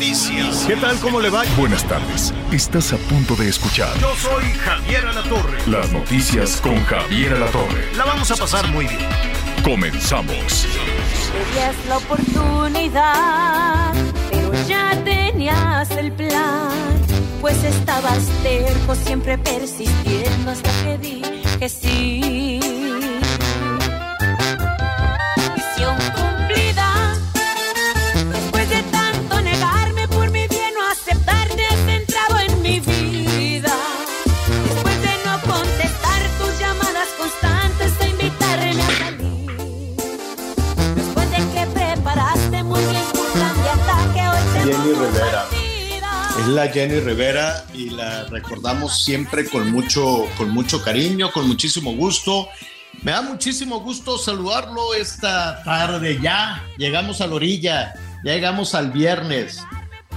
Noticias. ¿Qué tal? ¿Cómo le va? Buenas tardes. Estás a punto de escuchar Yo soy Javier Alatorre. las noticias con Javier Alatorre. La vamos a pasar muy bien. Comenzamos. Tenías la oportunidad, pero ya tenías el plan. Pues estabas terco, siempre persistiendo hasta que dije sí. Es la Jenny Rivera y la recordamos siempre con mucho, con mucho cariño, con muchísimo gusto. Me da muchísimo gusto saludarlo esta tarde ya. Llegamos a la orilla, ya llegamos al viernes.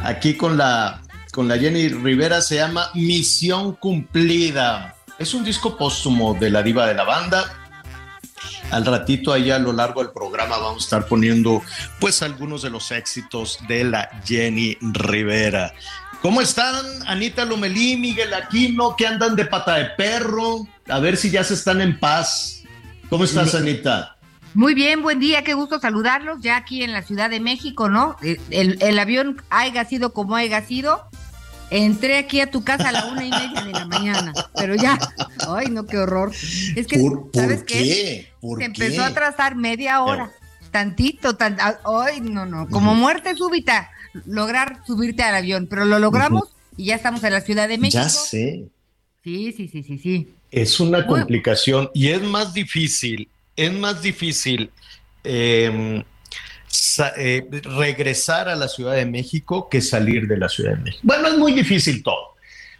Aquí con la, con la Jenny Rivera se llama Misión Cumplida. Es un disco póstumo de la diva de la banda. Al ratito ahí a lo largo del programa vamos a estar poniendo pues algunos de los éxitos de la Jenny Rivera. ¿Cómo están Anita Lomelí, Miguel Aquino, que andan de pata de perro? A ver si ya se están en paz. ¿Cómo estás, Anita? Muy bien, buen día, qué gusto saludarlos ya aquí en la Ciudad de México, ¿no? El, el- el avión haya sido como haya sido. Entré aquí a tu casa a la una y media de la mañana, pero ya, ay, no, qué horror. Es que, ¿Por, por ¿sabes qué? qué? ¿Por Se qué? empezó a atrasar media hora, tantito, tan, ah, ay, no, no, como muerte súbita, lograr subirte al avión, pero lo logramos y ya estamos en la Ciudad de México. Ya sé. Sí, sí, sí, sí, sí. Es una complicación y es más difícil, es más difícil eh, sa- eh, regresar a la Ciudad de México que salir de la Ciudad de México. Bueno, es muy difícil todo.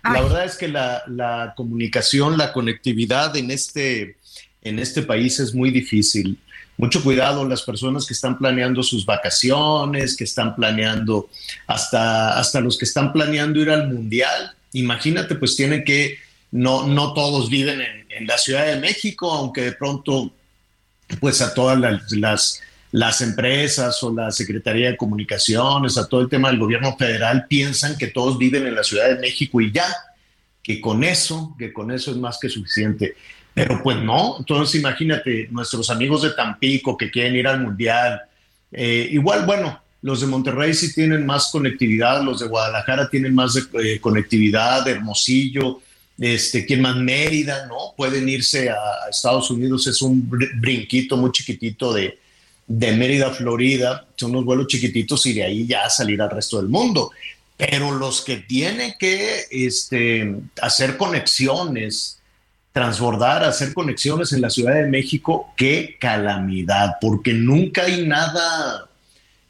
La verdad es que la, la comunicación, la conectividad en este, en este país es muy difícil. Mucho cuidado las personas que están planeando sus vacaciones, que están planeando, hasta, hasta los que están planeando ir al mundial. Imagínate, pues tienen que, no, no todos viven en, en la Ciudad de México, aunque de pronto, pues a todas las, las, las empresas o la Secretaría de Comunicaciones, a todo el tema del gobierno federal, piensan que todos viven en la Ciudad de México y ya, que con eso, que con eso es más que suficiente. Pero pues no, entonces imagínate, nuestros amigos de Tampico que quieren ir al Mundial, eh, igual, bueno, los de Monterrey sí tienen más conectividad, los de Guadalajara tienen más de, eh, conectividad, Hermosillo, este, quien más Mérida, ¿no? Pueden irse a, Estados Unidos, es un br- brinquito muy chiquitito de, de Mérida, Florida, son unos vuelos chiquititos y de ahí ya salir al resto del mundo. Pero los que tienen que este, hacer conexiones, transbordar, hacer conexiones en la Ciudad de México, qué calamidad, porque nunca hay nada,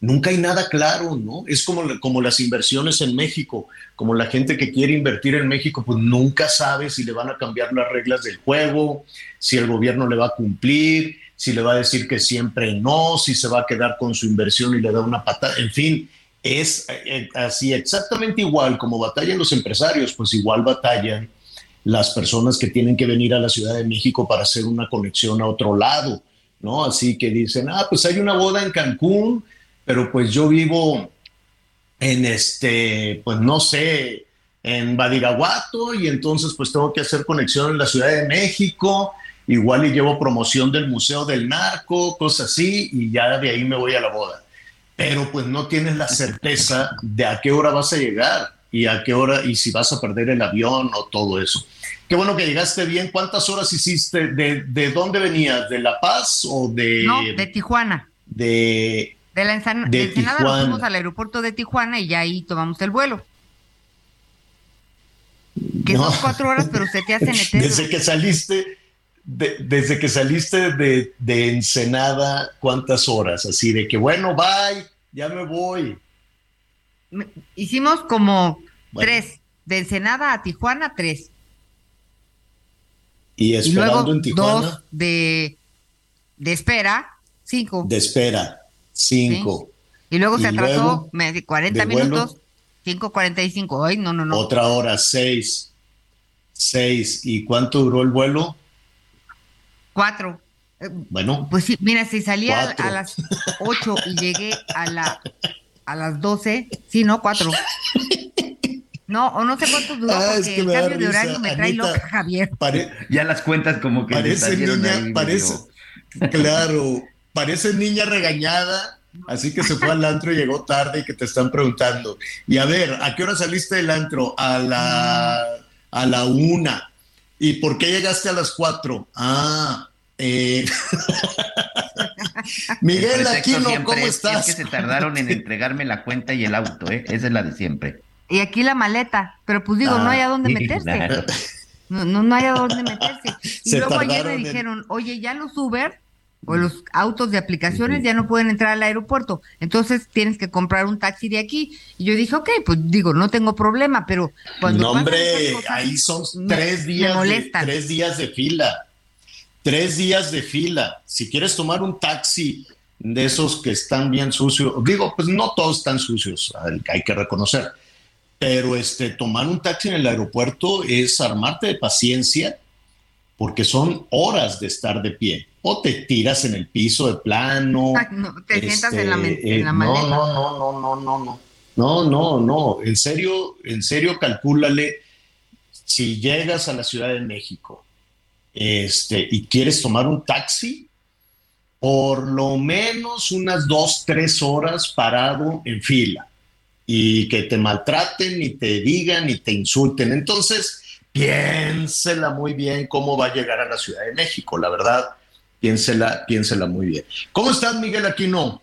nunca hay nada claro, ¿no? Es como, como las inversiones en México, como la gente que quiere invertir en México, pues nunca sabe si le van a cambiar las reglas del juego, si el gobierno le va a cumplir, si le va a decir que siempre no, si se va a quedar con su inversión y le da una patada, en fin. Es eh, así exactamente igual como batallan los empresarios, pues igual batallan las personas que tienen que venir a la Ciudad de México para hacer una conexión a otro lado, ¿no? Así que dicen, ah, pues hay una boda en Cancún, pero pues yo vivo en este, pues no sé, en Badiraguato y entonces pues tengo que hacer conexión en la Ciudad de México, igual y llevo promoción del Museo del Narco, cosas así, y ya de ahí me voy a la boda. Pero pues no tienes la certeza de a qué hora vas a llegar y a qué hora y si vas a perder el avión o todo eso. Qué bueno que llegaste bien. ¿Cuántas horas hiciste? ¿De, de dónde venías? ¿De La Paz o de...? No, de Tijuana. de De la Ensan- De de Ensenada Tijuana. nos fuimos al aeropuerto de Tijuana y ya ahí tomamos el vuelo. Que No. son cuatro horas, pero se te hacen Desde que saliste, de- desde que saliste de, de Ensenada, ¿cuántas horas? Así de que, bueno, bye, ya me voy. Hicimos como Bueno. tres. De Ensenada a Tijuana, tres. Y Y esperando luego en Tijuana, dos de, de espera, cinco. de espera, cinco. Y luego se y atrasó luego, me- 40 de vuelo. minutos, 5.45. Ay, no, no, no. Otra hora, seis. Seis. ¿Y cuánto duró el vuelo? Cuatro. Eh, Bueno, Pues sí, mira, si salía a- Cuatro. a las 8 y llegué a la a las 12, sí, no, cuatro. No, o no sé cuánto duró Ah, es porque que el cambio de horario me trae Anita. loca, Javier. pare- Ya las cuentas como que parece niña, ahí parece, medio- claro, parece niña regañada, así que se fue al antro y llegó tarde y que te están preguntando. Y a ver, ¿a qué hora saliste del antro? A la, a la una. ¿Y por qué llegaste a las cuatro? Ah, eh... El Miguel Aquino, ¿cómo es- estás? Es que se tardaron en entregarme la cuenta y el auto, ¿eh? Esa es la de siempre. Y aquí la maleta, pero pues digo, no hay a dónde Sí, meterse. claro. No, no, no hay a dónde meterse. Y Se luego ayer me en- dijeron, oye, ya los Uber o los autos de aplicaciones ya no pueden entrar al aeropuerto. Entonces tienes que comprar un taxi de aquí. Y yo dije, ok, pues digo, no tengo problema, pero cuando No, hombre, cosas, ahí son tres días, de, tres días de fila. Tres días de fila. Si quieres tomar un taxi de esos que están bien sucios, digo, pues no todos están sucios, hay hay que reconocer. Pero este, tomar un taxi en el aeropuerto es armarte de paciencia porque son horas de estar de pie. O te tiras en el piso de plano. No, te sientas en la, este, en la eh, maleta. No, no, no, no, no, no, no. No, no, no. En serio, en serio, calcúlale si llegas a la Ciudad de México este, y quieres tomar un taxi, por lo menos unas dos, tres horas parado en fila y que te maltraten y te digan y te insulten. Entonces, piénsela muy bien cómo va a llegar a la Ciudad de México, la verdad, piénsela, piénsela muy bien. ¿Cómo estás, Miguel Aquino?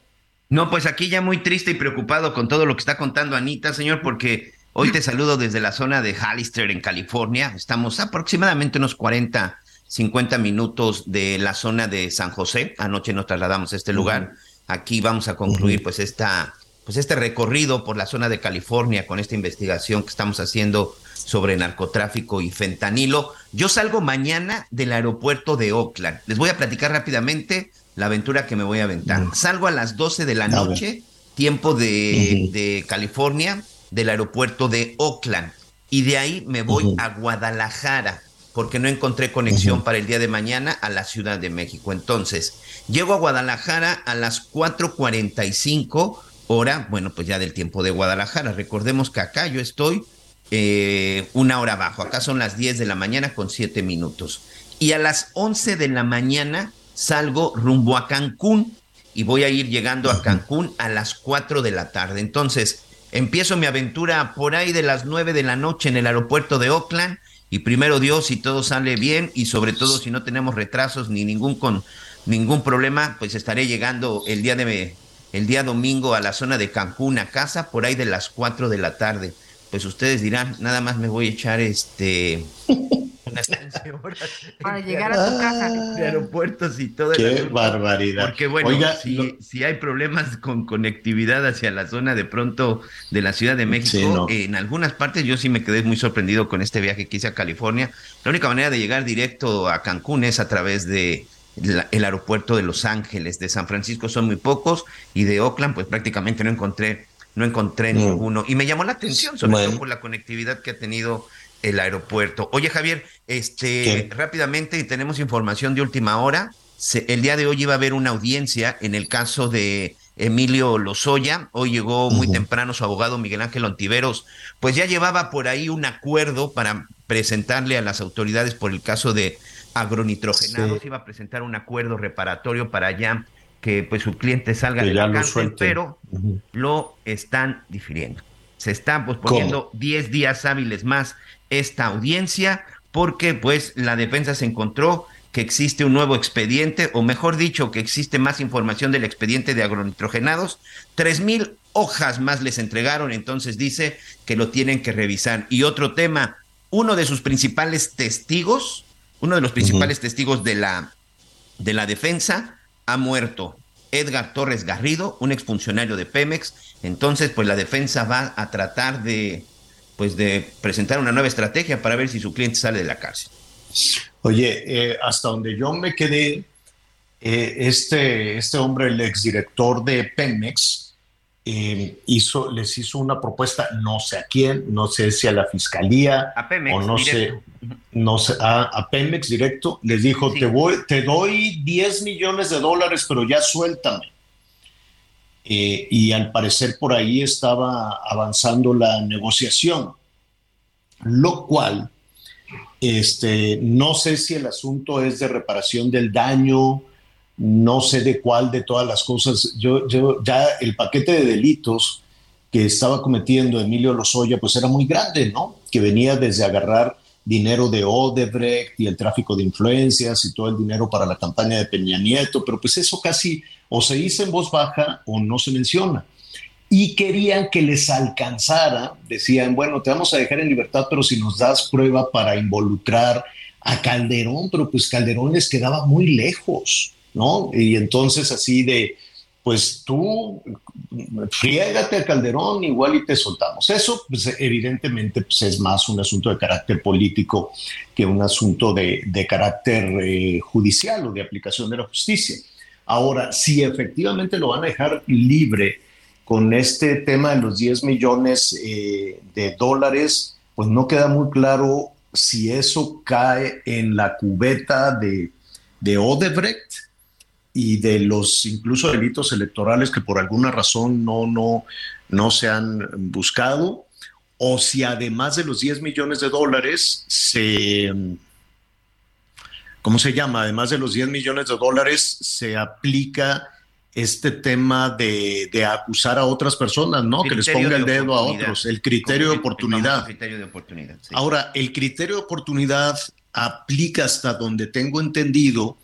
No, pues aquí ya muy triste y preocupado con todo lo que está contando Anita, señor, porque hoy te saludo desde la zona de Hallister, en California. Estamos aproximadamente unos 40, 50 minutos de la zona de San José. Anoche nos trasladamos a este lugar. Aquí vamos a concluir pues esta pues este recorrido por la zona de California con esta investigación que estamos haciendo sobre narcotráfico y fentanilo. Yo salgo mañana del aeropuerto de Oakland. Les voy a platicar rápidamente la aventura que me voy a aventar. Salgo a las 12 de la noche, tiempo de, California, del aeropuerto de Oakland. Y de ahí me voy a Guadalajara, porque no encontré conexión para el día de mañana a la Ciudad de México. Entonces, llego a Guadalajara a las 4.45 hora, bueno, pues ya del tiempo de Guadalajara. Recordemos que acá yo estoy eh, una hora abajo. Acá son las 10 de la mañana con 7 minutos. Y a las 11 de la mañana salgo rumbo a Cancún y voy a ir llegando a Cancún a las 4 de la tarde. Entonces, empiezo mi aventura por ahí de las 9 de la noche en el aeropuerto de Oakland y primero Dios, si todo sale bien y sobre todo si no tenemos retrasos ni ningún con ningún problema, pues estaré llegando el día de el día domingo a la zona de Cancún a casa por ahí de las 4 de la tarde. Pues ustedes dirán, nada más me voy a echar este unas 15 horas Para llegar a tu casa. de aeropuertos y todo el Qué barbaridad. Porque bueno, Oiga, si, lo- si hay problemas con conectividad hacia la zona de pronto de la Ciudad de México, Sí, no. en algunas partes yo sí me quedé muy sorprendido con este viaje que hice a California. La única manera de llegar directo a Cancún es a través de la- el aeropuerto de Los Ángeles, de San Francisco son muy pocos y de Oakland pues prácticamente no encontré no encontré Mm. ninguno y me llamó la atención sobre Bueno. todo por la conectividad que ha tenido el aeropuerto. Oye Javier, este ¿Qué? rápidamente y tenemos información de última hora. Se- el día de hoy iba a haber una audiencia en el caso de Emilio Lozoya. Hoy llegó muy temprano su abogado Miguel Ángel Ontiveros. Pues ya llevaba por ahí un acuerdo para presentarle a las autoridades por el caso de agronitrogenados. Sí. Iba a presentar un acuerdo reparatorio para ya que pues su cliente salga Que de la cárcel, pero lo están difiriendo. Se está posponiendo 10 días hábiles más esta audiencia porque pues la defensa se encontró que existe un nuevo expediente, o mejor dicho, que existe más información del expediente de agronitrogenados. Tres mil hojas más les entregaron, entonces dice que lo tienen que revisar. Y otro tema, uno de sus principales testigos uno de los principales testigos de la, de la defensa, ha muerto. Edgar Torres Garrido, un exfuncionario de Pemex. Entonces, pues la defensa va a tratar de, pues de presentar una nueva estrategia para ver si su cliente sale de la cárcel. Oye, eh, hasta donde yo me quedé, eh, este, este hombre, el exdirector de Pemex, eh, hizo, les hizo una propuesta, no sé a quién, no sé si a la fiscalía A Pemex, o no directo. sé, no sé, a, a Pemex directo, les dijo, Sí. te, voy, te doy 10 millones de dólares, pero ya suéltame. Eh, y al parecer por ahí estaba avanzando la negociación, lo cual este, no sé si el asunto es de reparación del daño, no sé de cuál de todas las cosas. Yo, ya el paquete de delitos que estaba cometiendo Emilio Lozoya, pues era muy grande, ¿no? Que venía desde agarrar dinero de Odebrecht y el tráfico de influencias y todo el dinero para la campaña de Peña Nieto, pero pues eso casi o se dice en voz baja o no se menciona. Y querían que les alcanzara, decían, bueno, te vamos a dejar en libertad, pero si nos das prueba para involucrar a Calderón, pero pues Calderón les quedaba muy lejos, ¿no? Y entonces así de, pues tú friégate a Calderón igual y te soltamos. Eso, pues evidentemente, pues es más un asunto de carácter político que un asunto de, de carácter eh, judicial o de aplicación de la justicia. Ahora, si efectivamente lo van a dejar libre con este tema de los 10 millones eh, de dólares, pues no queda muy claro si eso cae en la cubeta de, de Odebrecht y de los incluso delitos electorales que por alguna razón no, no, no se han buscado, o si además de los 10 millones de dólares se, ¿cómo se llama? Además de los 10 millones de dólares se aplica este tema de, de acusar a otras personas, ¿no? Que les ponga el de dedo a otros, el criterio de oportunidad. criterio de oportunidad. sí. Ahora, el criterio de oportunidad aplica hasta donde tengo entendido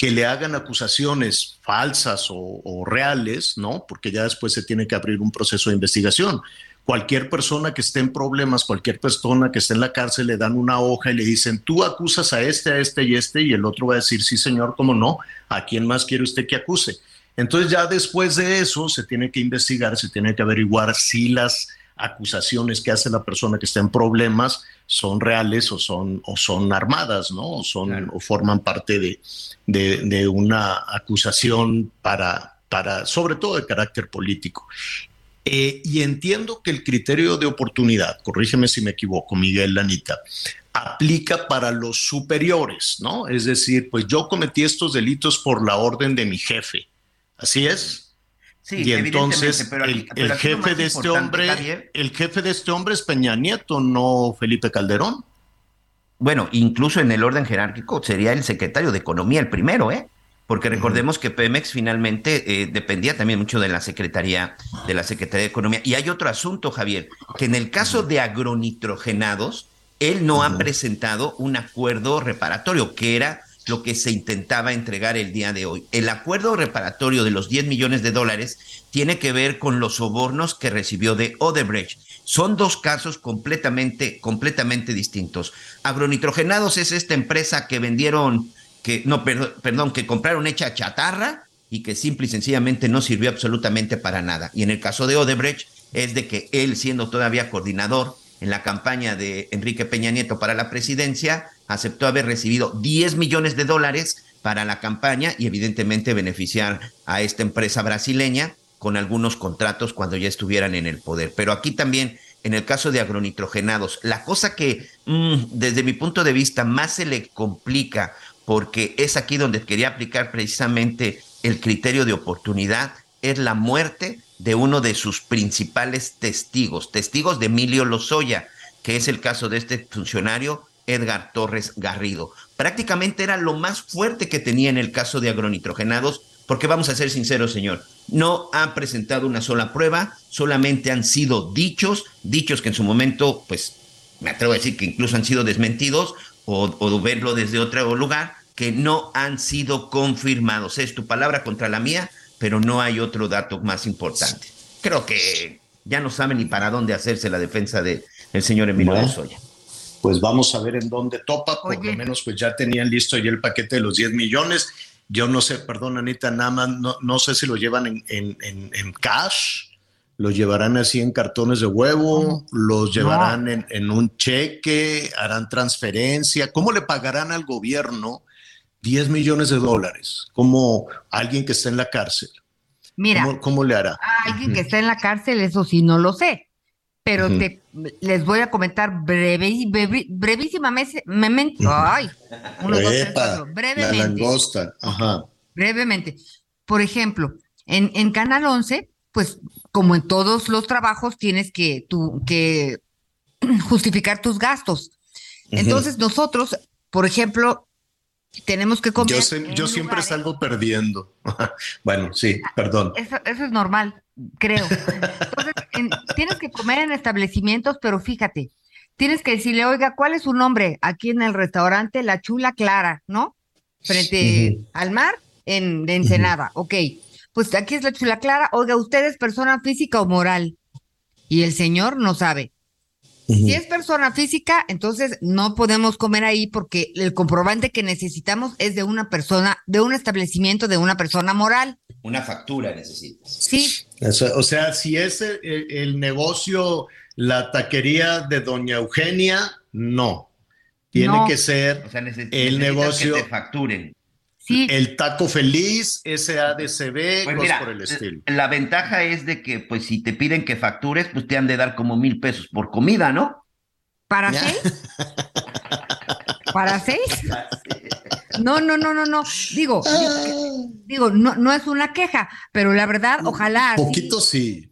que le hagan acusaciones falsas o, reales, ¿no? Porque ya después se tiene que abrir un proceso de investigación. Cualquier persona que esté en problemas, cualquier persona que esté en la cárcel, le dan una hoja y le dicen, tú acusas a este, a este y este, y el otro va a decir, sí, señor, cómo no, ¿a quién más quiere usted que acuse? Entonces ya después de eso se tiene que investigar, se tiene que averiguar si las acusaciones que hace la persona que está en problemas son reales o son, o son armadas, ¿no? O, son, Claro. o forman parte de, de, de una acusación para, para, sobre todo de carácter político. Eh, y entiendo que el criterio de oportunidad, corrígeme si me equivoco, Miguel Lanita, aplica para los superiores, ¿no? Es decir, pues yo cometí estos delitos por la orden de mi jefe. ¿Así es? Sí, y entonces evidentemente, pero aquí- el, pero jefe de este hombre, Javier, el jefe de este hombre es Peña Nieto, no Felipe Calderón. Bueno, incluso en el orden jerárquico sería el secretario de Economía el primero, ¿eh? Porque recordemos que Pemex finalmente eh, dependía también mucho de la Secretaría de la Secretaría de Economía. Y hay otro asunto, Javier, que en el caso de agronitrogenados, él no ha presentado un acuerdo reparatorio, que era lo que se intentaba entregar el día de hoy. El acuerdo reparatorio de los 10 millones de dólares tiene que ver con los sobornos que recibió de Odebrecht. Son dos casos completamente, completamente distintos. Agronitrogenados es esta empresa que vendieron, que, no, perdón, perdón, que compraron hecha chatarra y que simple y sencillamente no sirvió absolutamente para nada. Y en el caso de Odebrecht es de que él, siendo todavía coordinador en la campaña de Enrique Peña Nieto para la presidencia, aceptó haber recibido 10 millones de dólares para la campaña y evidentemente beneficiar a esta empresa brasileña con algunos contratos cuando ya estuvieran en el poder. Pero aquí también, en el caso de agronitrogenados, la cosa que mm, desde mi punto de vista más se le complica, porque es aquí donde quería aplicar precisamente el criterio de oportunidad, es la muerte de uno de sus principales testigos, testigos de Emilio Lozoya, que es el caso de este funcionario Edgar Torres Garrido. Prácticamente era lo más fuerte que tenía en el caso de agronitrogenados, porque vamos a ser sinceros, señor, no han presentado una sola prueba, solamente han sido dichos, dichos que en su momento, pues, me atrevo a decir que incluso han sido desmentidos o, o verlo desde otro lugar, que no han sido confirmados. Es tu palabra contra la mía, pero no hay otro dato más importante. Creo que ya no saben ni para dónde hacerse la defensa del señor Emilio No. Lozoya. Pues vamos a ver en dónde topa, por Oye. lo menos pues ya tenían listo ya el paquete de los 10 millones. Yo no sé, perdón Anita, nada más, no, no sé si lo llevan en, en- en- en cash, lo llevarán así en cartones de huevo, los llevarán en, en un cheque, harán transferencia, ¿cómo le pagarán al gobierno 10 millones de dólares? Como alguien que está en la cárcel. Mira, ¿Cómo, cómo le hará? alguien que está en la cárcel, eso sí no lo sé. Pero te, les voy a comentar breve, brevísimamente. memen- Ay, uno, dos, tres, Epa, cuatro, la brevemente. langosta, ajá. brevemente. Por ejemplo, en, en Canal 11, pues como en todos los trabajos, tienes que, tú, que justificar tus gastos. Entonces nosotros, por ejemplo, tenemos que comer. Yo, sé- yo siempre lugares- salgo perdiendo. bueno, sí, perdón. Eso, eso es normal, creo. Entonces, en- tienes que comer en establecimientos, pero fíjate, tienes que decirle, oiga, ¿cuál es su nombre? Aquí en el restaurante La Chula Clara, ¿no? Frente al mar, en de Ensenada. Ok, pues aquí es La Chula Clara. Oiga, ¿usted es persona física o moral? Y el señor no sabe. Si es persona física, entonces no podemos comer ahí porque el comprobante que necesitamos es de una persona, de un establecimiento de una persona moral. Una factura necesitas. Sí, O sea, o sea, si es el, el- el negocio, la taquería de Doña Eugenia, no. Tiene No. que ser O sea, El necesitas negocio- que te facturen. Sí. el taco feliz, SADCB, Pues cosas mira, por el estilo. la ventaja es de que, pues, si te piden que factures, pues te han de dar como mil pesos por comida, ¿no? ¿Para Ya. seis? ¿Para seis? No, no, no, no, no. Digo, digo, no, no es una queja, pero la verdad, ojalá Poquito sí.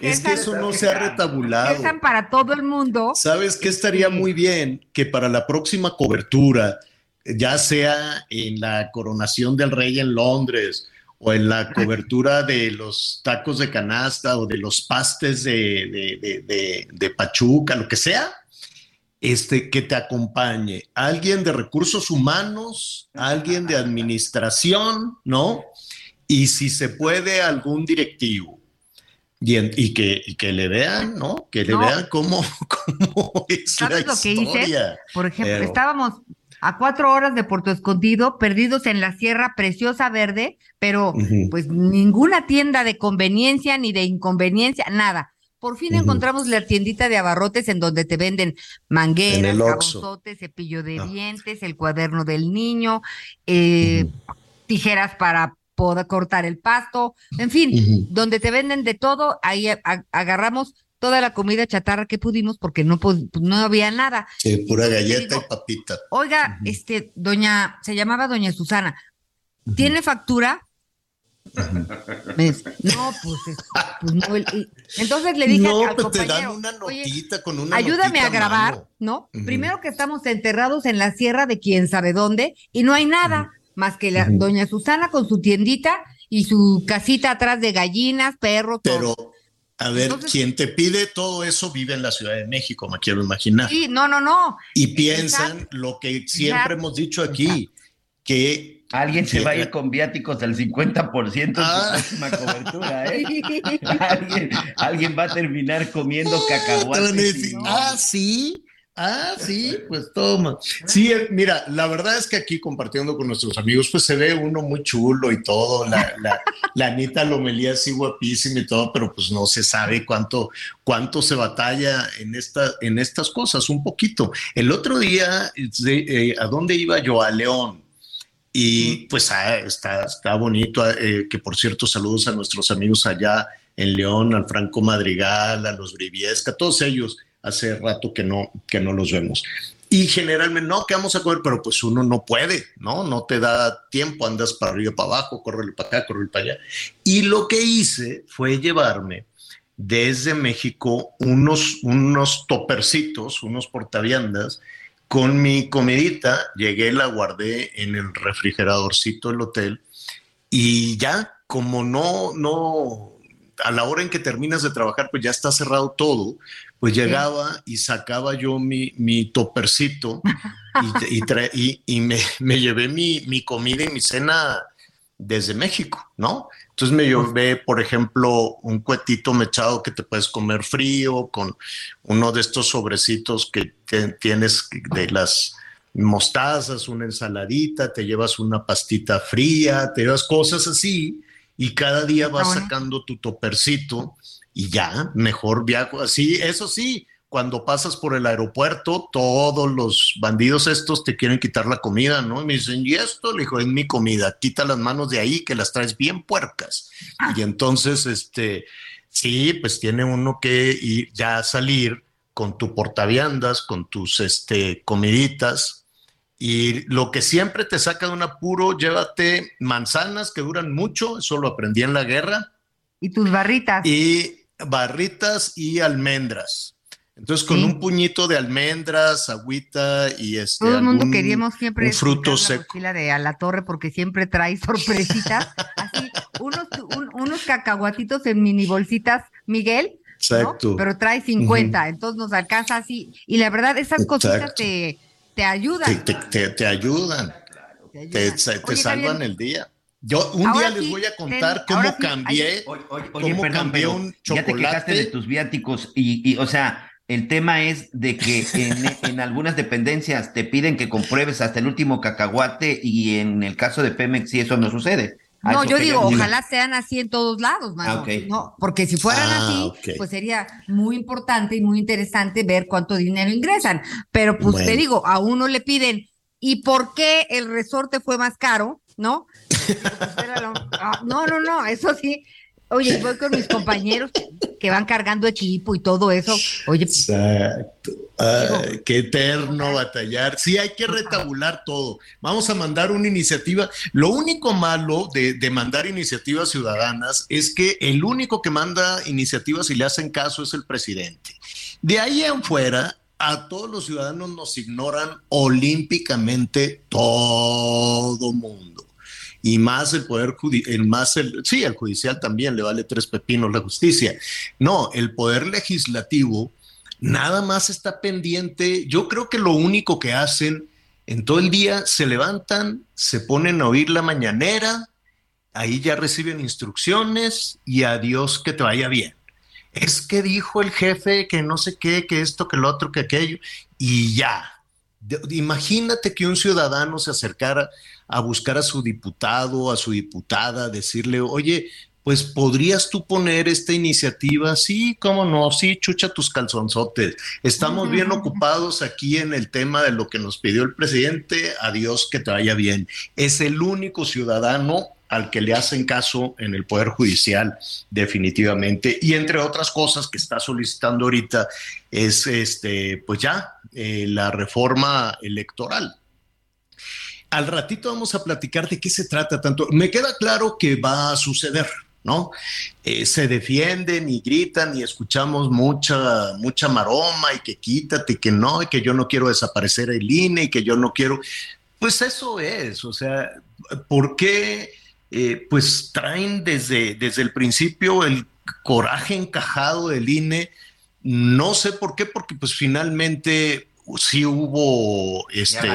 Es que eso no se ha retabulado. para todo el mundo. ¿Sabes qué estaría Sí. muy bien? Que para la próxima cobertura, ya sea en la coronación del rey en Londres o en la cobertura de los tacos de canasta o de los pastes de, de- de- Pachuca, lo que sea, este, que te acompañe alguien de recursos humanos, alguien de administración, ¿no? Y si se puede, algún directivo. Y, en- y que, y que le vean, ¿no? Que le No. vean cómo, cómo es la ¿Sabes lo que hice? Por ejemplo, Pero- estábamos a cuatro horas de Puerto Escondido, perdidos en la Sierra Preciosa Verde, pero pues ninguna tienda de conveniencia ni de inconveniencia, nada. Por fin encontramos la tiendita de abarrotes en donde te venden En mangueras, jabonzote, cepillo de Ah. dientes, el cuaderno del niño, eh, tijeras para poder cortar el pasto, en fin, donde te venden de todo, ahí agarramos toda la comida chatarra que pudimos porque no, pues, no había nada. Sí, pura galleta digo, y papita. Oiga, este, doña, se llamaba doña Susana, ¿tiene factura? Me dice, no, pues, es- pues no, y- entonces le dije no, al pues te dan una "Oye, notita con una ayúdame notita a grabar, mano. ¿no? Primero que estamos enterrados en la sierra de quién sabe dónde y no hay nada más que la doña Susana con su tiendita y su casita atrás de gallinas, perros, todo. A ver, Entonces- quien te pide todo eso vive en la Ciudad de México, me quiero imaginar. Sí, no, no, no. y piensan Exacto. lo que siempre Exacto. hemos dicho aquí, que Alguien se va a ir con viáticos al 50% en su Ah. próxima cobertura, ¿eh? alguien, alguien va a terminar comiendo Te van a cacahuates. ah, sí, ah, sí, pues toma. Sí, eh, mira, la verdad es que aquí compartiendo con nuestros amigos, pues se ve uno muy chulo y todo, la, la, la Anita Lomelía así guapísima y todo, pero pues no se sabe cuánto, cuánto se batalla en, esta, en estas cosas, un poquito. El otro día, eh, ¿a dónde iba yo? A León. Y pues ah, está, está bonito, eh, que por cierto, saludos a nuestros amigos allá en León, al Franco Madrigal, a los Briviesca, todos ellos, hace rato que no, que no los vemos. Y generalmente, no, que vamos a comer, pero pues uno no puede, ¿no? No te da tiempo, andas para arriba, para abajo, corre para acá, corre para allá. Y lo que hice fue llevarme desde México unos, unos topercitos, unos portaviandas, con mi comidita, llegué, la guardé en el refrigeradorcito del hotel y ya, como no, no, a la hora en que terminas de trabajar, pues ya está cerrado todo, pues llegaba y sacaba yo mi, mi topercito y, y, tra- y- y me, me llevé mi, mi comida y mi cena desde México, ¿no? Entonces me llevé, por ejemplo, un cuetito mechado que te puedes comer frío, con uno de estos sobrecitos que tienes de las mostazas, una ensaladita, te llevas una pastita fría, te llevas cosas así y cada día vas sacando tu topercito y ya, mejor viajo así. Eso sí, cuando pasas por el aeropuerto, todos los bandidos estos te quieren quitar la comida, ¿no? Y me dicen, ¿y esto? Le dijo, es mi comida, quita las manos de ahí que las traes bien puercas. Y entonces, este, sí, pues tiene uno que ir ya salir con tu portaviandas, con tus, este, comiditas. Y lo que siempre te saca de un apuro, llévate manzanas que duran mucho, eso lo aprendí en la guerra. Y tus barritas. Y barritas y almendras entonces, con un puñito de almendras, agüita y este. Todo el mundo queríamos siempre un fruto seco. La de a la torre porque siempre trae sorpresitas. así, unos, unos cacahuatitos en mini bolsitas, Miguel. Exacto. Pero trae 50, entonces nos alcanza así. Y la verdad, esas cositas te, te ayudan. Te, te, te ayudan. Te, salvan el día. Yo un día les voy a contar cómo cambié, oye, cómo cambié un chocolate. Ya te quejaste de tus viáticos y, y, o sea, el tema es de que en, algunas dependencias te piden que compruebes hasta el último cacahuate y en el caso de Pemex sí eso no sucede. No, yo digo, ojalá sean así en todos lados, mano. Ah, no, porque si fueran ah, así, pues sería muy importante y muy interesante ver cuánto dinero ingresan. Pero pues te digo, a uno le piden, ¿y por qué el resorte fue más caro? ¿No? Ah, no, no, no, eso sí, Oye, voy con mis compañeros que van cargando equipo y todo eso. Oye, exacto. qué eterno batallar. Sí, hay que retabular todo. Vamos a mandar una iniciativa. Lo único malo de, de, mandar iniciativas ciudadanas es que el único que manda iniciativas y le hacen caso es el presidente. De ahí en fuera, a todos los ciudadanos nos ignoran olímpicamente todo mundo y más el poder el más el sí el judicial también le vale tres pepinos la justicia. No el poder legislativo nada más está pendiente yo creo que lo único que hacen en todo el día se levantan se ponen a oír la mañanera ahí ya reciben instrucciones y adiós que te vaya bien. Es que dijo el jefe que no sé qué que esto que lo otro que aquello y ya. Imagínate que un ciudadano se acercara a buscar a su diputado, a su diputada, decirle, oye, pues podrías tú poner esta iniciativa, sí, cómo no, sí, chucha tus calzonzotes. Estamos bien ocupados aquí en el tema de lo que nos pidió el presidente, adiós, que te vaya bien. Es el único ciudadano al que le hacen caso en el Poder Judicial, definitivamente. Y entre otras cosas que está solicitando ahorita es, este, pues ya, eh, la reforma electoral. Al ratito vamos a platicar de qué se trata tanto. Me queda claro que va a suceder, ¿no? Eh, se defienden y gritan y escuchamos mucha, mucha maroma y que quítate, y que no, y que yo no quiero desaparecer el INE y que yo no quiero. Pues eso es, o sea, ¿por qué? Eh, pues traen desde, desde el principio el coraje encajado del INE. No sé por qué, porque pues finalmente sí hubo este.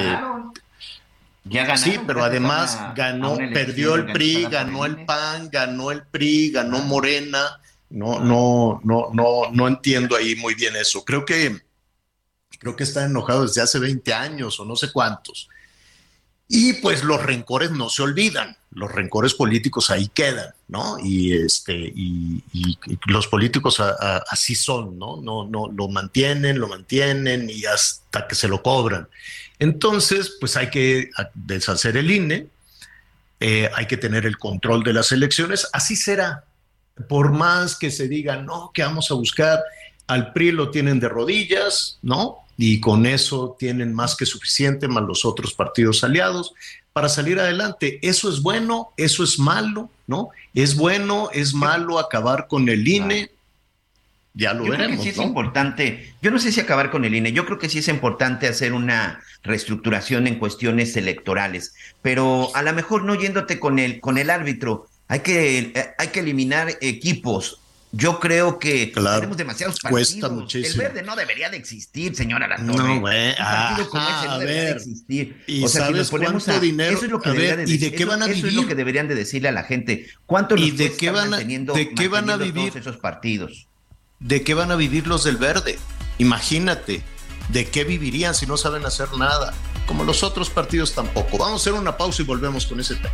Ganaron. sí, pero además ganó, perdió el PRI, ganó el PAN, ganó el PRI, ganó Morena. No, no, no, no, no entiendo ahí muy bien eso. Creo que creo que está enojado desde hace 20 años o no sé cuántos. Y pues los rencores no se olvidan, los rencores políticos ahí quedan, ¿no? Y este y, los políticos así son, ¿no? No no lo mantienen, lo mantienen y hasta que se lo cobran. Entonces, pues hay que deshacer el INE, eh, hay que tener el control de las elecciones, así será. Por más que se diga, no, que vamos a buscar, al PRI lo tienen de rodillas, ¿no? y con eso tienen más que suficiente, más los otros partidos aliados, para salir adelante. Eso es bueno, eso es malo, ¿no? Es bueno, es malo acabar con el INE. Ya lo veremos. Creo que sí es importante, yo no sé si acabar con el INE, yo creo que sí es importante hacer una reestructuración en cuestiones electorales, pero a lo mejor no yéndote con el, con el árbitro, hay que, hay que eliminar equipos Yo creo que Claro. tenemos demasiados partidos. Cuesta muchísimo. El verde no debería de existir, señora La No, güey. Partido como ese no a debería de ver. existir. ¿Y o sea, si nos ponemos cuánto a- dinero? Eso es lo que A debería ver, de ¿y de qué eso- van a Eso es lo vivir? que deberían de decirle a la gente. ¿Cuánto ¿Y nos de qué van a- de qué van a vivir? todos esos partidos? ¿De qué van a vivir los del verde? Imagínate, ¿de qué vivirían si no saben hacer nada? Como los otros partidos tampoco. Vamos a hacer una pausa y volvemos con ese tema.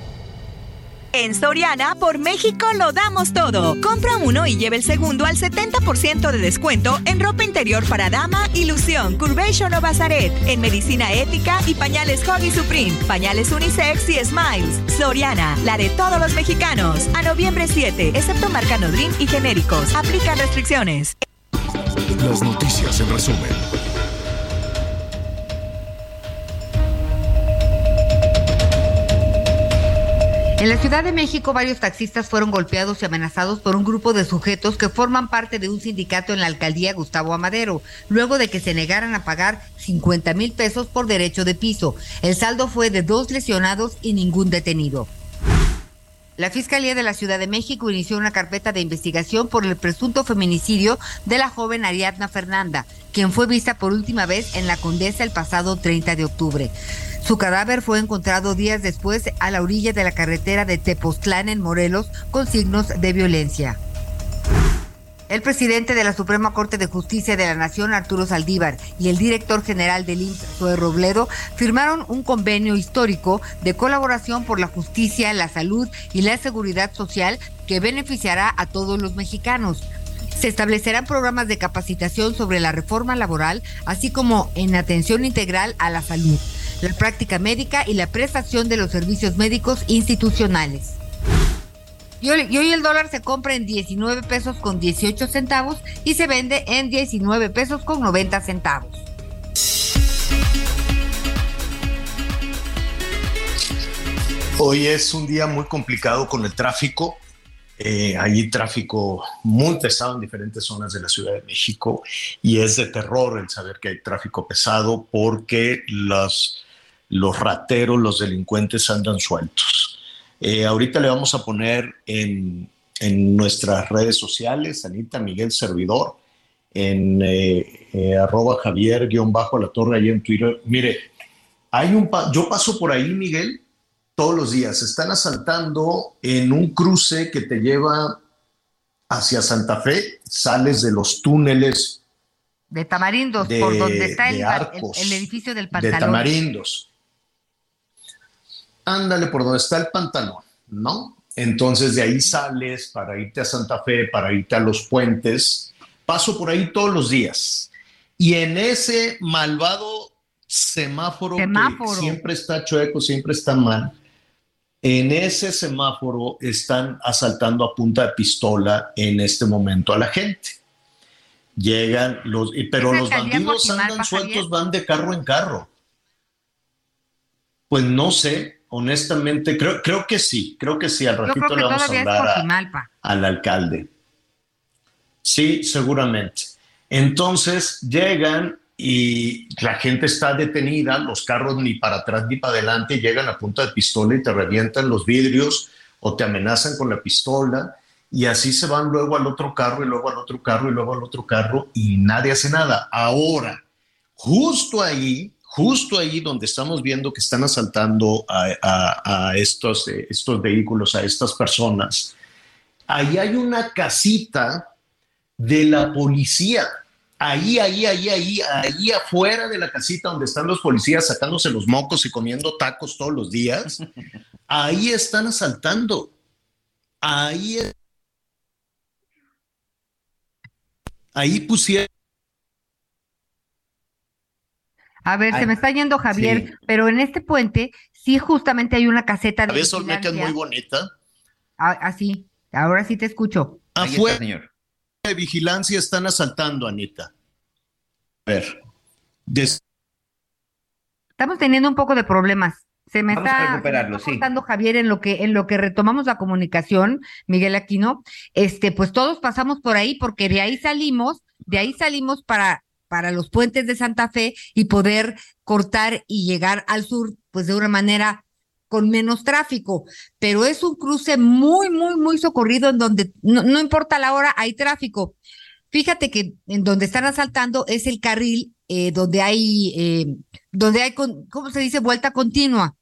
En Soriana, por México lo damos todo. Compra uno y lleve el segundo al 70% de descuento en ropa interior para dama, ilusión, curvation o bazaret, en medicina ética y pañales Hoggy Supreme, pañales unisex y smiles. Soriana, la de todos los mexicanos. A noviembre 7, excepto marca Nodrim y genéricos. Aplican restricciones. Las noticias en resumen. En la Ciudad de México, varios taxistas fueron golpeados y amenazados por un grupo de sujetos que forman parte de un sindicato en la alcaldía Gustavo Amadero, luego de que se negaran a pagar 50 mil pesos por derecho de piso. El saldo fue de dos lesionados y ningún detenido. La Fiscalía de la Ciudad de México inició una carpeta de investigación por el presunto feminicidio de la joven Ariadna Fernanda, quien fue vista por última vez en la Condesa el pasado 30 de octubre. Su cadáver fue encontrado días después a la orilla de la carretera de Tepoztlán en Morelos con signos de violencia. El presidente de la Suprema Corte de Justicia de la Nación, Arturo Saldívar, y el director general del IMSS, Zoe Robledo, firmaron un convenio histórico de colaboración por la justicia, la salud y la seguridad social que beneficiará a todos los mexicanos. Se establecerán programas de capacitación sobre la reforma laboral, así como en atención integral a la salud, la práctica médica y la prestación de los servicios médicos institucionales. Y hoy, el dólar se compra en 19 pesos con 18 centavos y se vende en 19 pesos con 90 centavos. Hoy es un día muy complicado con el tráfico. Eh, hay tráfico muy pesado en diferentes zonas de la Ciudad de México y es de terror el saber que hay tráfico pesado porque los, los rateros, los delincuentes andan sueltos. Eh, ahorita le vamos a poner en, en nuestras redes sociales, Anita Miguel Servidor, en eh, eh, arroba Javier guion bajo la torre ahí en Twitter. Mire, hay un pa- yo paso por ahí, Miguel, todos los días. Están asaltando en un cruce que te lleva hacia Santa Fe, sales de los túneles De Tamarindos, De- por donde está el, de edificio del de pantalón. Tamarindos. Ándale por donde está el pantalón, ¿no? Entonces de ahí sales para irte a Santa Fe, para irte a los puentes. Paso por ahí todos los días. Y en ese malvado semáforo, Semáforo. que siempre está chueco, siempre está mal, en ese semáforo están asaltando a punta de pistola en este momento a la gente. Llegan los, pero ¿Es los bandidos andan sueltos, van de carro en carro. Pues no sé, honestamente, creo, creo que sí, creo que sí. Al ratito le vamos a hablar a- al alcalde. Sí, seguramente. Entonces llegan y la gente está detenida, los carros ni para atrás ni para adelante, llegan a punta de pistola y te revientan los vidrios o te amenazan con la pistola y así se van luego al otro carro y luego al otro carro y luego al otro carro y nadie hace nada. Ahora, justo ahí, justo ahí donde estamos viendo que están asaltando a, a- a estos, eh, estos vehículos, a estas personas, ahí hay una casita de la policía. Ahí, ahí, ahí, ahí, ahí afuera de la casita donde están los policías sacándose los mocos y comiendo tacos todos los días, ahí están asaltando. ahí, ahí pusieron A ver, Ay, se me está yendo Javier, sí. pero en este puente sí justamente hay una caseta de ¿Sabes, Olmeca, es muy bonita? Ah, Así, ahora sí te escucho. Afuera de vigilancia están asaltando, Anita. A ver. des- Estamos teniendo un poco de problemas. Se me Vamos a está, se me recuperarlo, está sí. Javier, en lo que en lo que retomamos la comunicación, Miguel Aquino. Este, pues todos pasamos por ahí porque de ahí salimos, de ahí salimos para para los puentes de Santa Fe y poder cortar y llegar al sur, pues de una manera con menos tráfico. Pero es un cruce muy, muy, muy socorrido en donde no, no importa la hora, hay tráfico. Fíjate que en donde están asaltando es el carril eh, donde hay, eh, donde hay, con- ¿cómo se dice? Vuelta continua.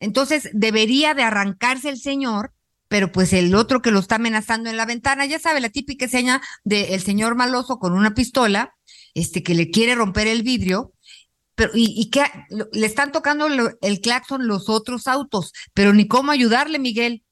Entonces debería de arrancarse el señor, pero pues el otro que lo está amenazando en la ventana, ya sabe, la típica seña del señor maloso con una pistola, este que le quiere romper el vidrio, pero y, y que le están tocando el claxon los otros autos, pero ni cómo ayudarle, Miguel.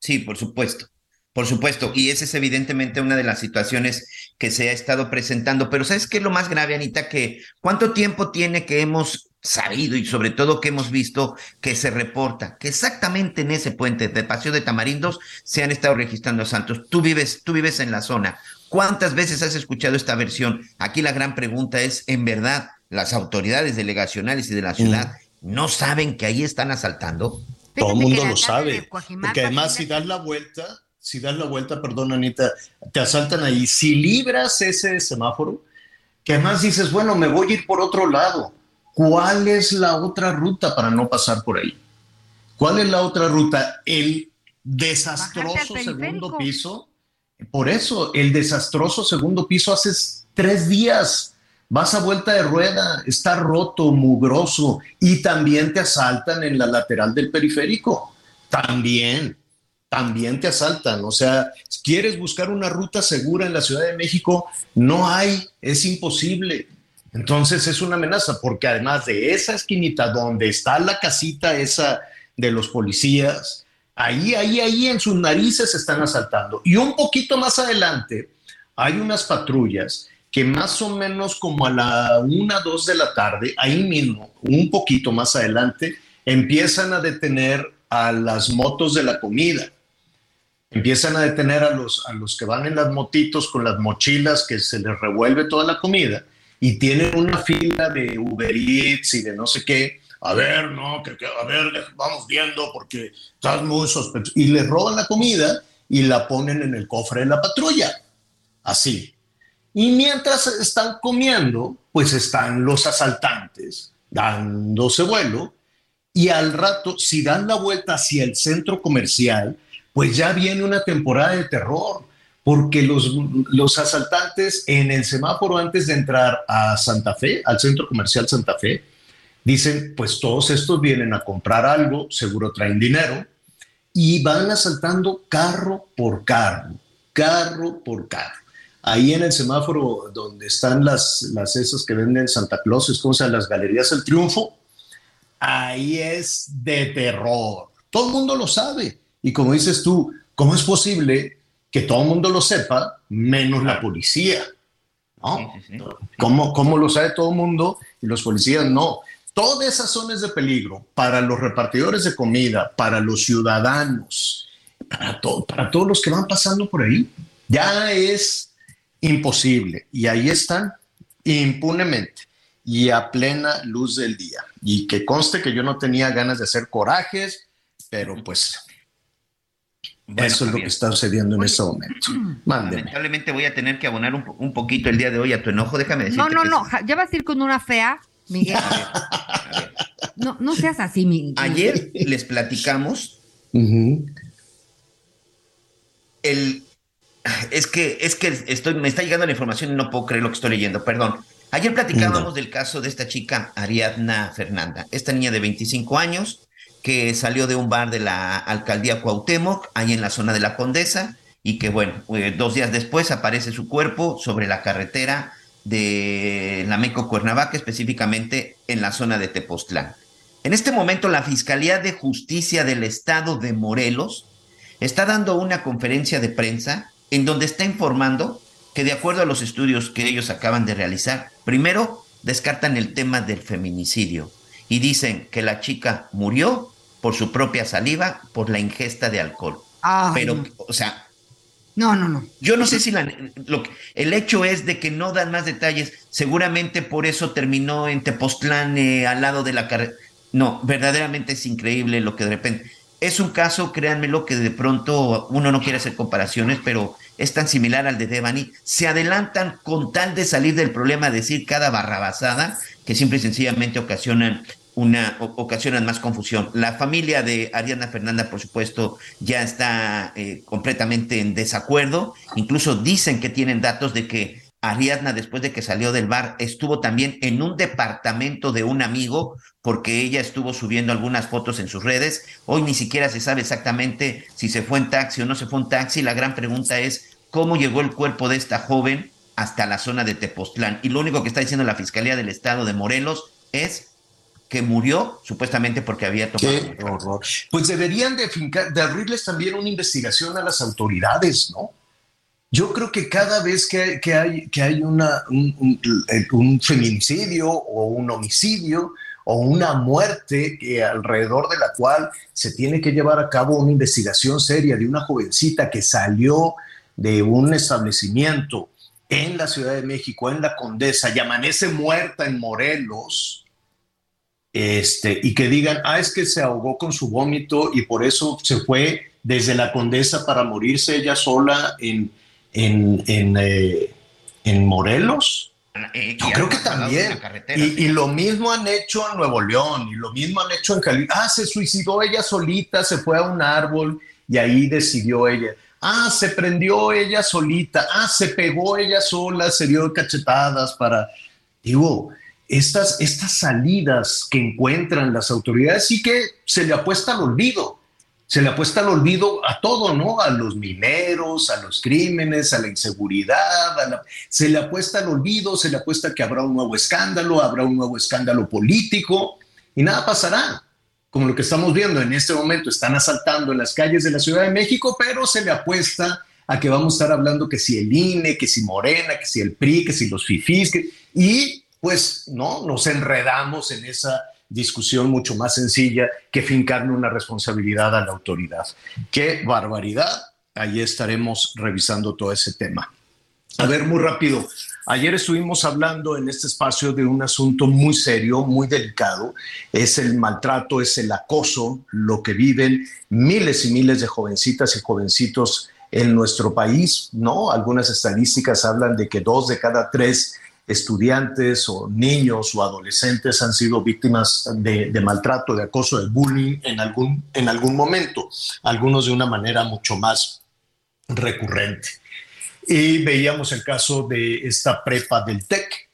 Sí, por supuesto, por supuesto. Y esa es evidentemente una de las situaciones que se ha estado presentando. Pero ¿sabes qué es lo más grave, Anita? Que cuánto tiempo tiene que hemos sabido y sobre todo que hemos visto que se reporta que exactamente en ese puente de Paseo de Tamarindos se han estado registrando asaltos. Tú vives, tú vives en la zona. ¿Cuántas veces has escuchado esta versión? Aquí la gran pregunta es, ¿en verdad las autoridades delegacionales y de la ciudad no saben que ahí están asaltando? Todo el mundo lo sabe. Porque además, si das la vuelta, si das la vuelta, perdón, Anita, te asaltan ahí. Si libras ese semáforo, que además dices, bueno, me voy a ir por otro lado. ¿Cuál es la otra ruta para no pasar por ahí? ¿Cuál es la otra ruta? El desastroso segundo piso. Por eso, el desastroso segundo piso hace tres días. Vas a vuelta de rueda, está roto, mugroso, y también te asaltan en la lateral del periférico. También, también te asaltan. O sea, quieres buscar una ruta segura en la Ciudad de México, no hay, es imposible. Entonces es una amenaza, porque además de esa esquinita donde está la casita esa de los policías, ahí, ahí, ahí en sus narices están asaltando. Y un poquito más adelante hay unas patrullas que más o menos como a la una, dos de la tarde, ahí mismo, un poquito más adelante, empiezan a detener a las motos de la comida. Empiezan a detener a los, a los que van en las motitos con las mochilas que se les revuelve toda la comida y tienen una fila de Uber Eats y de no sé qué. A ver, no, que, que- a ver, vamos viendo porque estás muy sospechoso. Y les roban la comida y la ponen en el cofre de la patrulla. Así. Y mientras están comiendo, pues están los asaltantes dándose vuelo y al rato, si dan la vuelta hacia el centro comercial, pues ya viene una temporada de terror, porque los, los asaltantes en el semáforo antes de entrar a Santa Fe, al centro comercial Santa Fe, dicen, pues todos estos vienen a comprar algo, seguro traen dinero, y van asaltando carro por carro, carro por carro. Ahí en el semáforo donde están las, las esas que venden Santa Claus, es como se las galerías El Triunfo, ahí es de terror. Todo el mundo lo sabe. Y como dices tú, ¿cómo es posible que todo el mundo lo sepa, menos la policía? ¿No? ¿Cómo, cómo lo sabe todo el mundo y los policías no? Todas esas zonas de peligro para los repartidores de comida, para los ciudadanos, para, to- para todos los que van pasando por ahí, ya es imposible. Y ahí están impunemente y a plena luz del día. Y que conste que yo no tenía ganas de hacer corajes, pero pues Bueno, eso es lo que está sucediendo en este momento. Mándeme. Lamentablemente voy a tener que abonar un, po- un poquito el día de hoy a tu enojo. Déjame decirte No, no, que no, ja- ya vas a ir con una fea, Miguel. No, no seas así, mi. ayer les platicamos el es que es que estoy me está llegando la información y no puedo creer lo que estoy leyendo, perdón. Ayer platicábamos del caso de esta chica Ariadna Fernanda, esta niña de 25 años que salió de un bar de la alcaldía Cuauhtémoc, ahí en la zona de la Condesa, y que bueno, eh, dos días después aparece su cuerpo sobre la carretera de la Meco Cuernavaca, específicamente en la zona de Tepoztlán. En este momento, la Fiscalía de Justicia del Estado de Morelos está dando una conferencia de prensa en donde está informando que de acuerdo a los estudios que ellos acaban de realizar, primero descartan el tema del feminicidio y dicen que la chica murió por su propia saliva, por la ingesta de alcohol. Pero, o sea, no, no, no. Yo no sé si la, lo, el hecho es de que no dan más detalles. Seguramente por eso terminó en Tepoztlán eh, al lado de la carretera. No, verdaderamente es increíble lo que de repente. Es un caso, créanmelo, que de pronto uno no quiere hacer comparaciones, pero es tan similar al de Devani. Se adelantan con tal de salir del problema, decir cada barrabasada, que simple y sencillamente ocasionan una, ocasionan más confusión. La familia de Ariana Fernanda, por supuesto, ya está eh, completamente en desacuerdo. Incluso dicen que tienen datos de que Ariadna, después de que salió del bar, estuvo también en un departamento de un amigo porque ella estuvo subiendo algunas fotos en sus redes. Hoy ni siquiera se sabe exactamente si se fue en taxi o no se fue en taxi. La gran pregunta es cómo llegó el cuerpo de esta joven hasta la zona de Tepoztlán. Y lo único que está diciendo la Fiscalía del Estado de Morelos es que murió supuestamente porque había tomado. Qué horror. Pues deberían de, de abrirles también una investigación a las autoridades, ¿no? Yo creo que cada vez que, que hay, que hay una, un, un, feminicidio o un homicidio o una muerte que alrededor de la cual se tiene que llevar a cabo una investigación seria de una jovencita que salió de un establecimiento en la Ciudad de México, en la Condesa, y amanece muerta en Morelos, este, y que digan, ah, es que se ahogó con su vómito y por eso se fue desde la condesa para morirse ella sola en, en, en, eh, en Morelos. Eh, Yo creo que también. Y, y, lo mismo han hecho en Nuevo León, y lo mismo han hecho en Cali. Ah, se suicidó ella solita, se fue a un árbol y ahí decidió ella. Ah, se prendió ella solita. Ah, se pegó ella sola, se dio cachetadas para. Digo, estas, estas salidas que encuentran las autoridades sí que se le apuesta al olvido. Se le apuesta al olvido a todo, ¿no? A los mineros, a los crímenes, a la inseguridad, se le apuesta al olvido, se le apuesta que habrá un nuevo escándalo, habrá un nuevo escándalo político y nada pasará. Como lo que estamos viendo en este momento, están asaltando en las calles de la Ciudad de México, pero se le apuesta a que vamos a estar hablando que si el INE, que si Morena, que si el PRI, que si los FIFIs, y pues no, nos enredamos en esa discusión mucho más sencilla que fincarle una responsabilidad a la autoridad. Qué barbaridad. Ahí estaremos revisando todo ese tema. A ver, muy rápido. Ayer estuvimos hablando en este espacio de un asunto muy serio, muy delicado. Es el maltrato, es el acoso, lo que viven miles y miles de jovencitas y jovencitos en nuestro país, ¿no? Algunas estadísticas hablan de que dos de cada tres estudiantes o niños o adolescentes han sido víctimas de, maltrato, de acoso, de bullying en algún, en algún momento, algunos de una manera mucho más recurrente. Y veíamos el caso de esta prepa del TEC,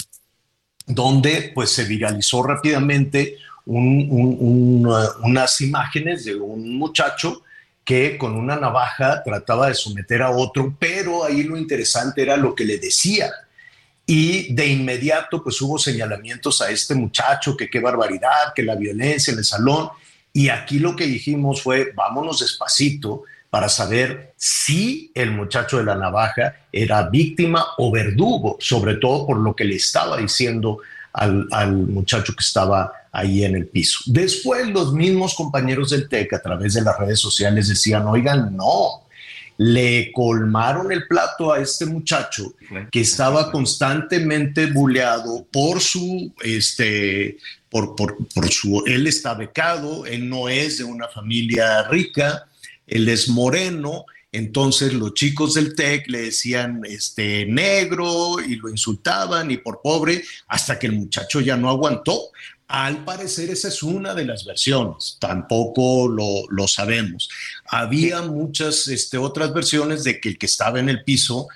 donde pues se viralizó rápidamente unas imágenes de un muchacho que con una navaja trataba de someter a otro, pero ahí lo interesante era lo que le decía y de inmediato pues hubo señalamientos a este muchacho, que qué barbaridad, que la violencia en el salón. Y aquí lo que dijimos fue, vámonos despacito para saber si el muchacho de la navaja era víctima o verdugo, sobre todo por lo que le estaba diciendo al, al muchacho que estaba ahí en el piso. Después los mismos compañeros del TEC a través de las redes sociales decían, oigan, no, le colmaron el plato a este muchacho que estaba constantemente buleado por su, este, por, por, por, su, él está becado, él no es de una familia rica, él es moreno, entonces los chicos del TEC le decían este negro y lo insultaban y por pobre, hasta que el muchacho ya no aguantó. Al parecer esa es una de las versiones, tampoco lo, sabemos. Había muchas este, otras versiones de que el que estaba en el piso,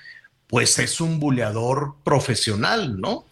pues es un buleador profesional, ¿no?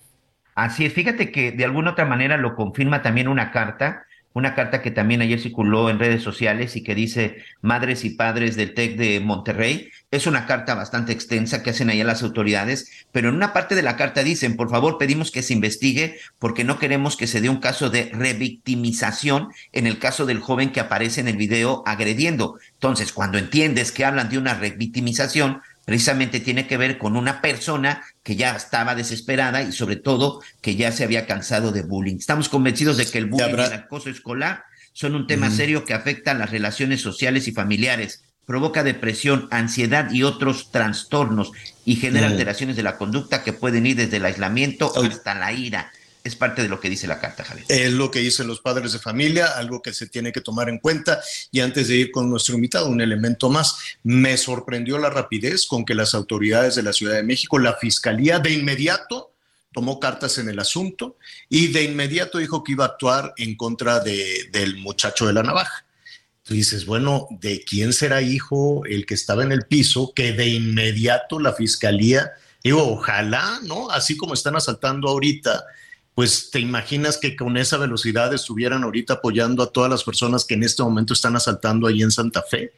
Así es, fíjate que de alguna otra manera lo confirma también una carta una carta que también ayer circuló en redes sociales y que dice Madres y Padres del TEC de Monterrey. Es una carta bastante extensa que hacen allá las autoridades, pero en una parte de la carta dicen, por favor, pedimos que se investigue porque no queremos que se dé un caso de revictimización en el caso del joven que aparece en el video agrediendo. Entonces, cuando entiendes que hablan de una revictimización, precisamente tiene que ver con una persona que ya estaba desesperada y sobre todo que ya se había cansado de bullying. Estamos convencidos de que el bullying y el acoso escolar son un tema serio que afecta a las relaciones sociales y familiares, provoca depresión, ansiedad y otros trastornos y genera alteraciones de la conducta que pueden ir desde el aislamiento hasta la ira es parte de lo que dice la carta, Javier. Es lo que dicen los padres de familia, algo que se tiene que tomar en cuenta. Y antes de ir con nuestro invitado, un elemento más. Me sorprendió la rapidez con que las autoridades de la Ciudad de México, la Fiscalía, de inmediato tomó cartas en el asunto y de inmediato dijo que iba a actuar en contra de, del muchacho de la navaja. Tú dices, bueno, ¿de quién será hijo el que estaba en el piso que de inmediato la Fiscalía, digo, ojalá, ¿no? Así como están asaltando ahorita pues te imaginas que con esa velocidad estuvieran ahorita apoyando a todas las personas que en este momento están asaltando ahí en Santa Fe,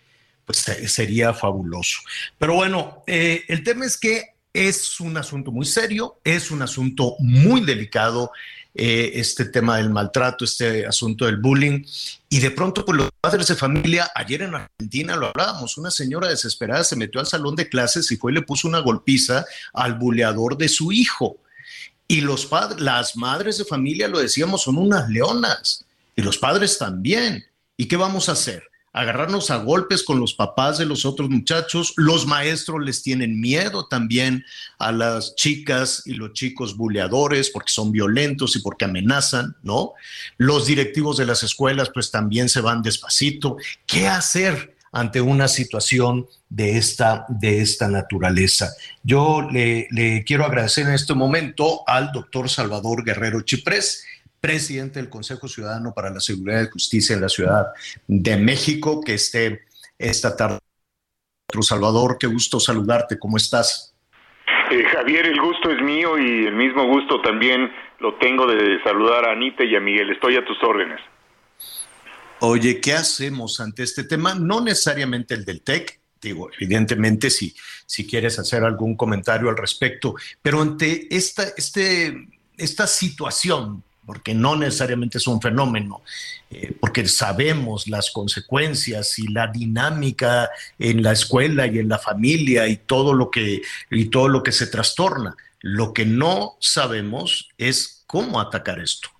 pues sería fabuloso. Pero bueno, eh, el tema es que es un asunto muy serio, es un asunto muy delicado, eh, este tema del maltrato, este asunto del bullying. Y de pronto, pues los padres de familia, ayer en Argentina lo hablábamos, una señora desesperada se metió al salón de clases y fue y le puso una golpiza al buleador de su hijo. Y los padres, las madres de familia, lo decíamos, son unas leonas. Y los padres también. ¿Y qué vamos a hacer? agarrarnos a golpes con los papás de los otros muchachos. Los maestros les tienen miedo también a las chicas y los chicos buleadores porque son violentos y porque amenazan, ¿no? Los directivos de las escuelas pues también se van despacito. ¿Qué hacer? Ante una situación de esta, de esta naturaleza. Yo le, quiero agradecer en este momento al doctor Salvador Guerrero Chiprés, presidente del Consejo Ciudadano para la Seguridad y Justicia en la Ciudad de México, que esté esta tarde. Salvador, qué gusto saludarte, ¿cómo estás? Eh, Javier, el gusto es mío y el mismo gusto también lo tengo de saludar a Anita y a Miguel. Estoy a tus órdenes. Oye, ¿qué hacemos ante este tema? No necesariamente el del TEC, digo, evidentemente si, si quieres hacer algún comentario al respecto, pero ante esta, este, esta situación, porque no necesariamente es un fenómeno, eh, porque sabemos las consecuencias y la dinámica en la escuela y en la familia y todo lo que, y todo lo que se trastorna. Lo que no sabemos es cómo atacar esto.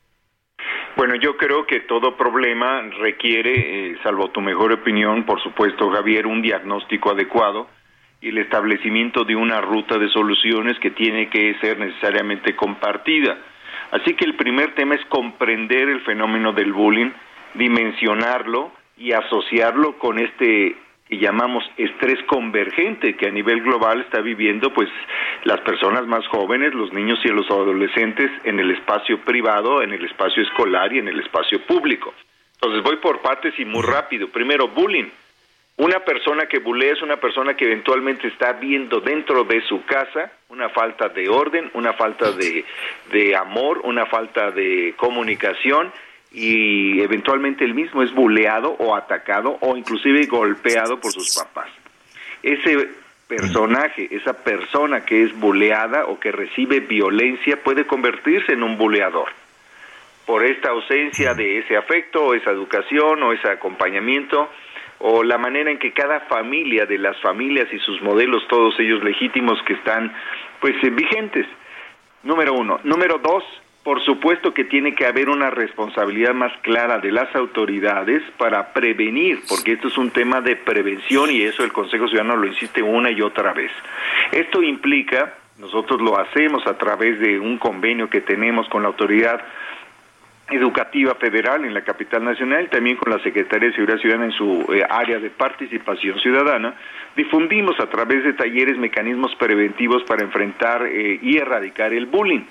Bueno, yo creo que todo problema requiere, eh, salvo tu mejor opinión, por supuesto, Javier, un diagnóstico adecuado y el establecimiento de una ruta de soluciones que tiene que ser necesariamente compartida. Así que el primer tema es comprender el fenómeno del bullying, dimensionarlo y asociarlo con este y llamamos estrés convergente que a nivel global está viviendo pues las personas más jóvenes, los niños y los adolescentes en el espacio privado, en el espacio escolar y en el espacio público. Entonces voy por partes y muy rápido. Primero, bullying. Una persona que bulea es una persona que eventualmente está viendo dentro de su casa una falta de orden, una falta de, de amor, una falta de comunicación y eventualmente el mismo es buleado o atacado o inclusive golpeado por sus papás. Ese personaje, esa persona que es buleada o que recibe violencia puede convertirse en un buleador por esta ausencia de ese afecto o esa educación o ese acompañamiento o la manera en que cada familia de las familias y sus modelos, todos ellos legítimos que están pues vigentes. Número uno. Número dos, por supuesto que tiene que haber una responsabilidad más clara de las autoridades para prevenir, porque esto es un tema de prevención y eso el Consejo Ciudadano lo insiste una y otra vez. Esto implica, nosotros lo hacemos a través de un convenio que tenemos con la autoridad educativa federal en la capital nacional, también con la Secretaría de Seguridad Ciudadana en su eh, área de participación ciudadana, difundimos a través de talleres mecanismos preventivos para enfrentar eh, y erradicar el bullying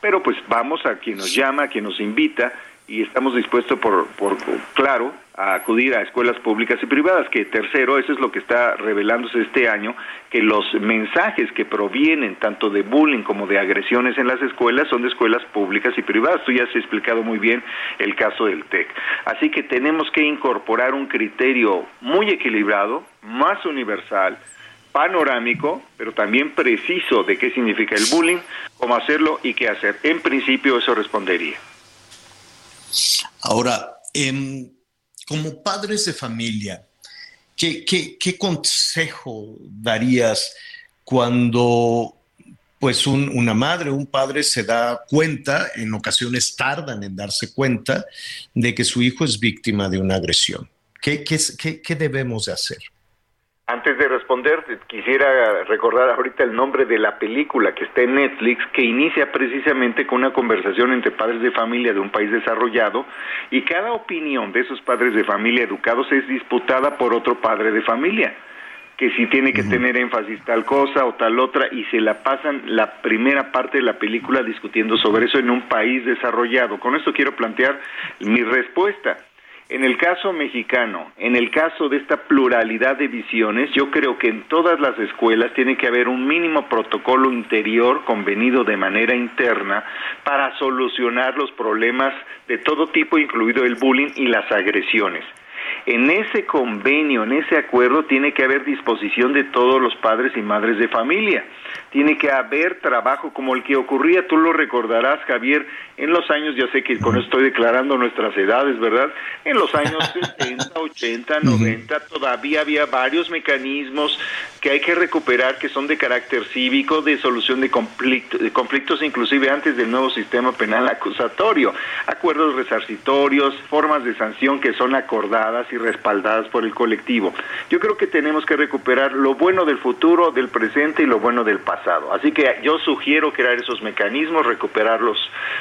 pero pues vamos a quien nos llama, a quien nos invita y estamos dispuestos, por, por, claro, a acudir a escuelas públicas y privadas, que tercero, eso es lo que está revelándose este año, que los mensajes que provienen tanto de bullying como de agresiones en las escuelas son de escuelas públicas y privadas. Tú ya has explicado muy bien el caso del TEC. Así que tenemos que incorporar un criterio muy equilibrado, más universal, panorámico, pero también preciso de qué significa el bullying, cómo hacerlo y qué hacer. En principio eso respondería. Ahora, em, como padres de familia, ¿qué, consejo darías cuando pues una madre un padre se da cuenta, en ocasiones tardan en darse cuenta, de que su hijo es víctima de una agresión? ¿Qué, qué, qué debemos de hacer? Antes de responder, quisiera recordar ahorita el nombre de la película que está en Netflix, que inicia precisamente con una conversación entre padres de familia de un país desarrollado y cada opinión de esos padres de familia educados es disputada por otro padre de familia que si tiene que tener énfasis tal cosa o tal otra y se la pasan la primera parte de la película discutiendo sobre eso en un país desarrollado. Con esto quiero plantear mi respuesta. En el caso mexicano, en el caso de esta pluralidad de visiones, yo creo que en todas las escuelas tiene que haber un mínimo protocolo interior convenido de manera interna para solucionar los problemas de todo tipo, incluido el bullying y las agresiones. En ese convenio, en ese acuerdo, tiene que haber disposición de todos los padres y madres de familia. Tiene que haber trabajo como el que ocurría, tú lo recordarás, Javier, en los años, ya sé que con esto estoy declarando nuestras edades, ¿verdad? En los años 70, 80, 90, todavía había varios mecanismos que hay que recuperar que son de carácter cívico, de solución de, de conflictos, inclusive antes del nuevo sistema penal acusatorio, acuerdos resarcitorios, formas de sanción que son acordadas y respaldadas por el colectivo. Yo creo que tenemos que recuperar lo bueno del futuro, del presente y lo bueno del pasado. Así que yo sugiero crear esos mecanismos, recuperarlos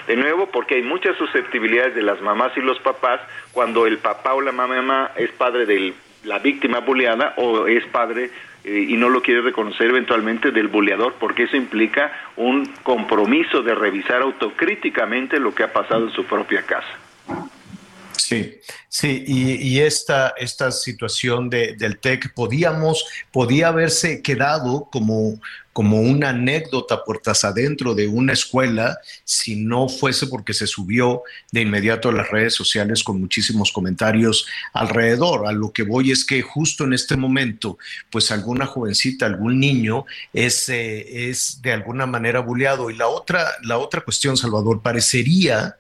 de nuevo, porque hay muchas susceptibilidades de las mamás y los papás cuando el papá o la mamá es padre de la víctima bulleada o es padre eh, y no lo quiere reconocer eventualmente del buleador, porque eso implica un compromiso de revisar autocríticamente lo que ha pasado en su propia casa. Sí, sí, y, esta, esta situación del TEC podíamos, podía haberse quedado como, como una anécdota puertas adentro de una escuela si no fuese porque se subió de inmediato a las redes sociales con muchísimos comentarios alrededor. A lo que voy es que justo en este momento, pues alguna jovencita, algún niño es, eh, es de alguna manera bulleado. Y la otra, la otra cuestión, Salvador, parecería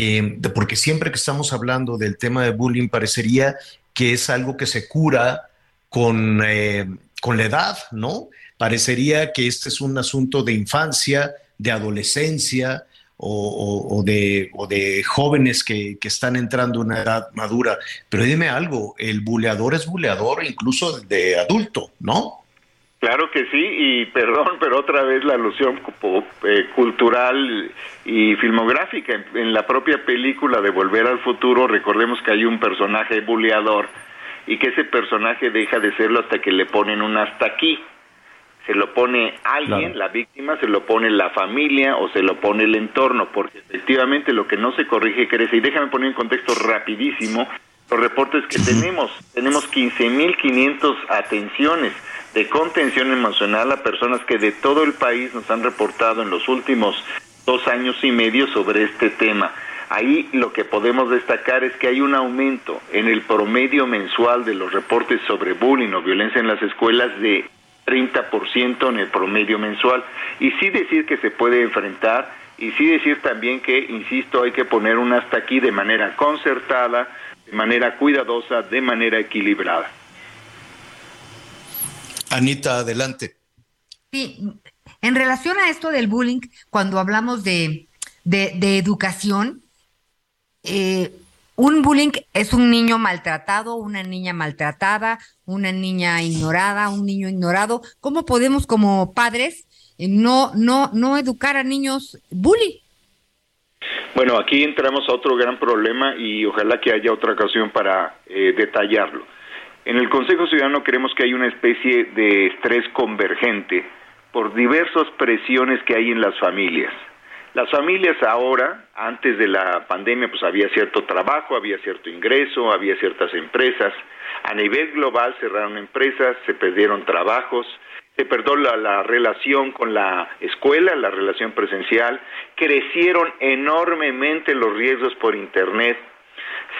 eh, porque siempre que estamos hablando del tema de bullying parecería que es algo que se cura con, eh, con la edad, ¿no? Parecería que este es un asunto de infancia, de adolescencia o, de, o de, jóvenes que, que, están entrando a una edad madura. Pero dime algo, el buleador es buleador incluso de adulto, ¿no? Claro que sí, y perdón, pero otra vez la alusión eh, cultural y filmográfica. En la propia película de Volver al Futuro, recordemos que hay un personaje buleador y que ese personaje deja de serlo hasta que le ponen un hasta aquí. Se lo pone alguien, la víctima, se lo pone la familia o se lo pone el entorno, porque efectivamente lo que no se corrige crece. Y déjame poner en contexto rapidísimo los reportes que tenemos. Tenemos 15.500 atenciones de contención emocional a personas que de todo el país nos han reportado en los últimos dos años y medio sobre este tema. Ahí lo que podemos destacar es que hay un aumento en el promedio mensual de los reportes sobre bullying o violencia en las escuelas de 30% en el promedio mensual. Y sí decir que se puede enfrentar y sí decir también que, insisto, hay que poner un hasta aquí de manera concertada, de manera cuidadosa, de manera equilibrada. Anita, adelante. Sí, en relación a esto del bullying, cuando hablamos de, de, educación, eh, un bullying es un niño maltratado, una niña maltratada, una niña ignorada, un niño ignorado. ¿Cómo podemos como padres eh, no, no, no educar a niños bullying? Bueno, aquí entramos a otro gran problema y ojalá que haya otra ocasión para eh, detallarlo. En el Consejo Ciudadano creemos que hay una especie de estrés convergente por diversas presiones que hay en las familias. Las familias ahora, antes de la pandemia, pues había cierto trabajo, había cierto ingreso, había ciertas empresas. A nivel global cerraron empresas, se perdieron trabajos, se perdió la, la, relación con la escuela, la relación presencial, crecieron enormemente los riesgos por Internet,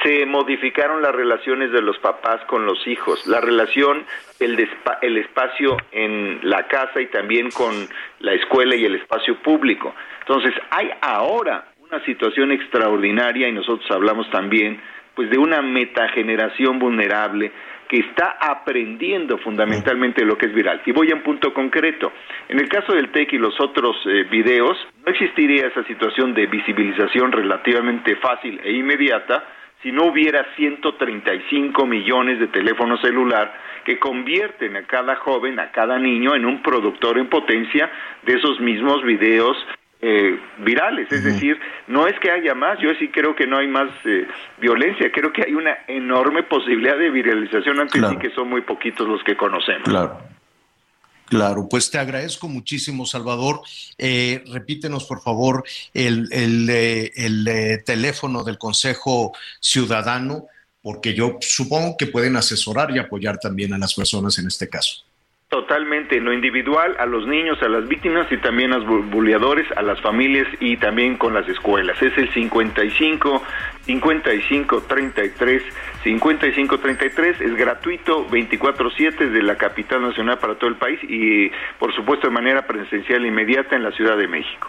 se modificaron las relaciones de los papás con los hijos, la relación, el, el espacio en la casa y también con la escuela y el espacio público. Entonces, hay ahora una situación extraordinaria y nosotros hablamos también pues de una metageneración vulnerable que está aprendiendo fundamentalmente lo que es viral. Y voy a un punto concreto. En el caso del TEC y los otros eh, videos, no existiría esa situación de visibilización relativamente fácil e inmediata si no hubiera 135 millones de teléfonos celular que convierten a cada joven, a cada niño en un productor en potencia de esos mismos videos eh, virales. Es decir, no es que haya más, yo sí creo que no hay más eh, violencia, creo que hay una enorme posibilidad de viralización, aunque sí que son muy poquitos los que conocemos. Claro. Claro, pues te agradezco muchísimo, Salvador. Eh, repítenos, por favor, el, el, el teléfono del Consejo Ciudadano, porque yo supongo que pueden asesorar y apoyar también a las personas en este caso. Totalmente, en lo individual, a los niños, a las víctimas y también a los bulleadores, a las familias y también con las escuelas. Es el 55 55 33 55 33, es gratuito, 24-7 de la capital nacional para todo el país y por supuesto de manera presencial inmediata en la Ciudad de México.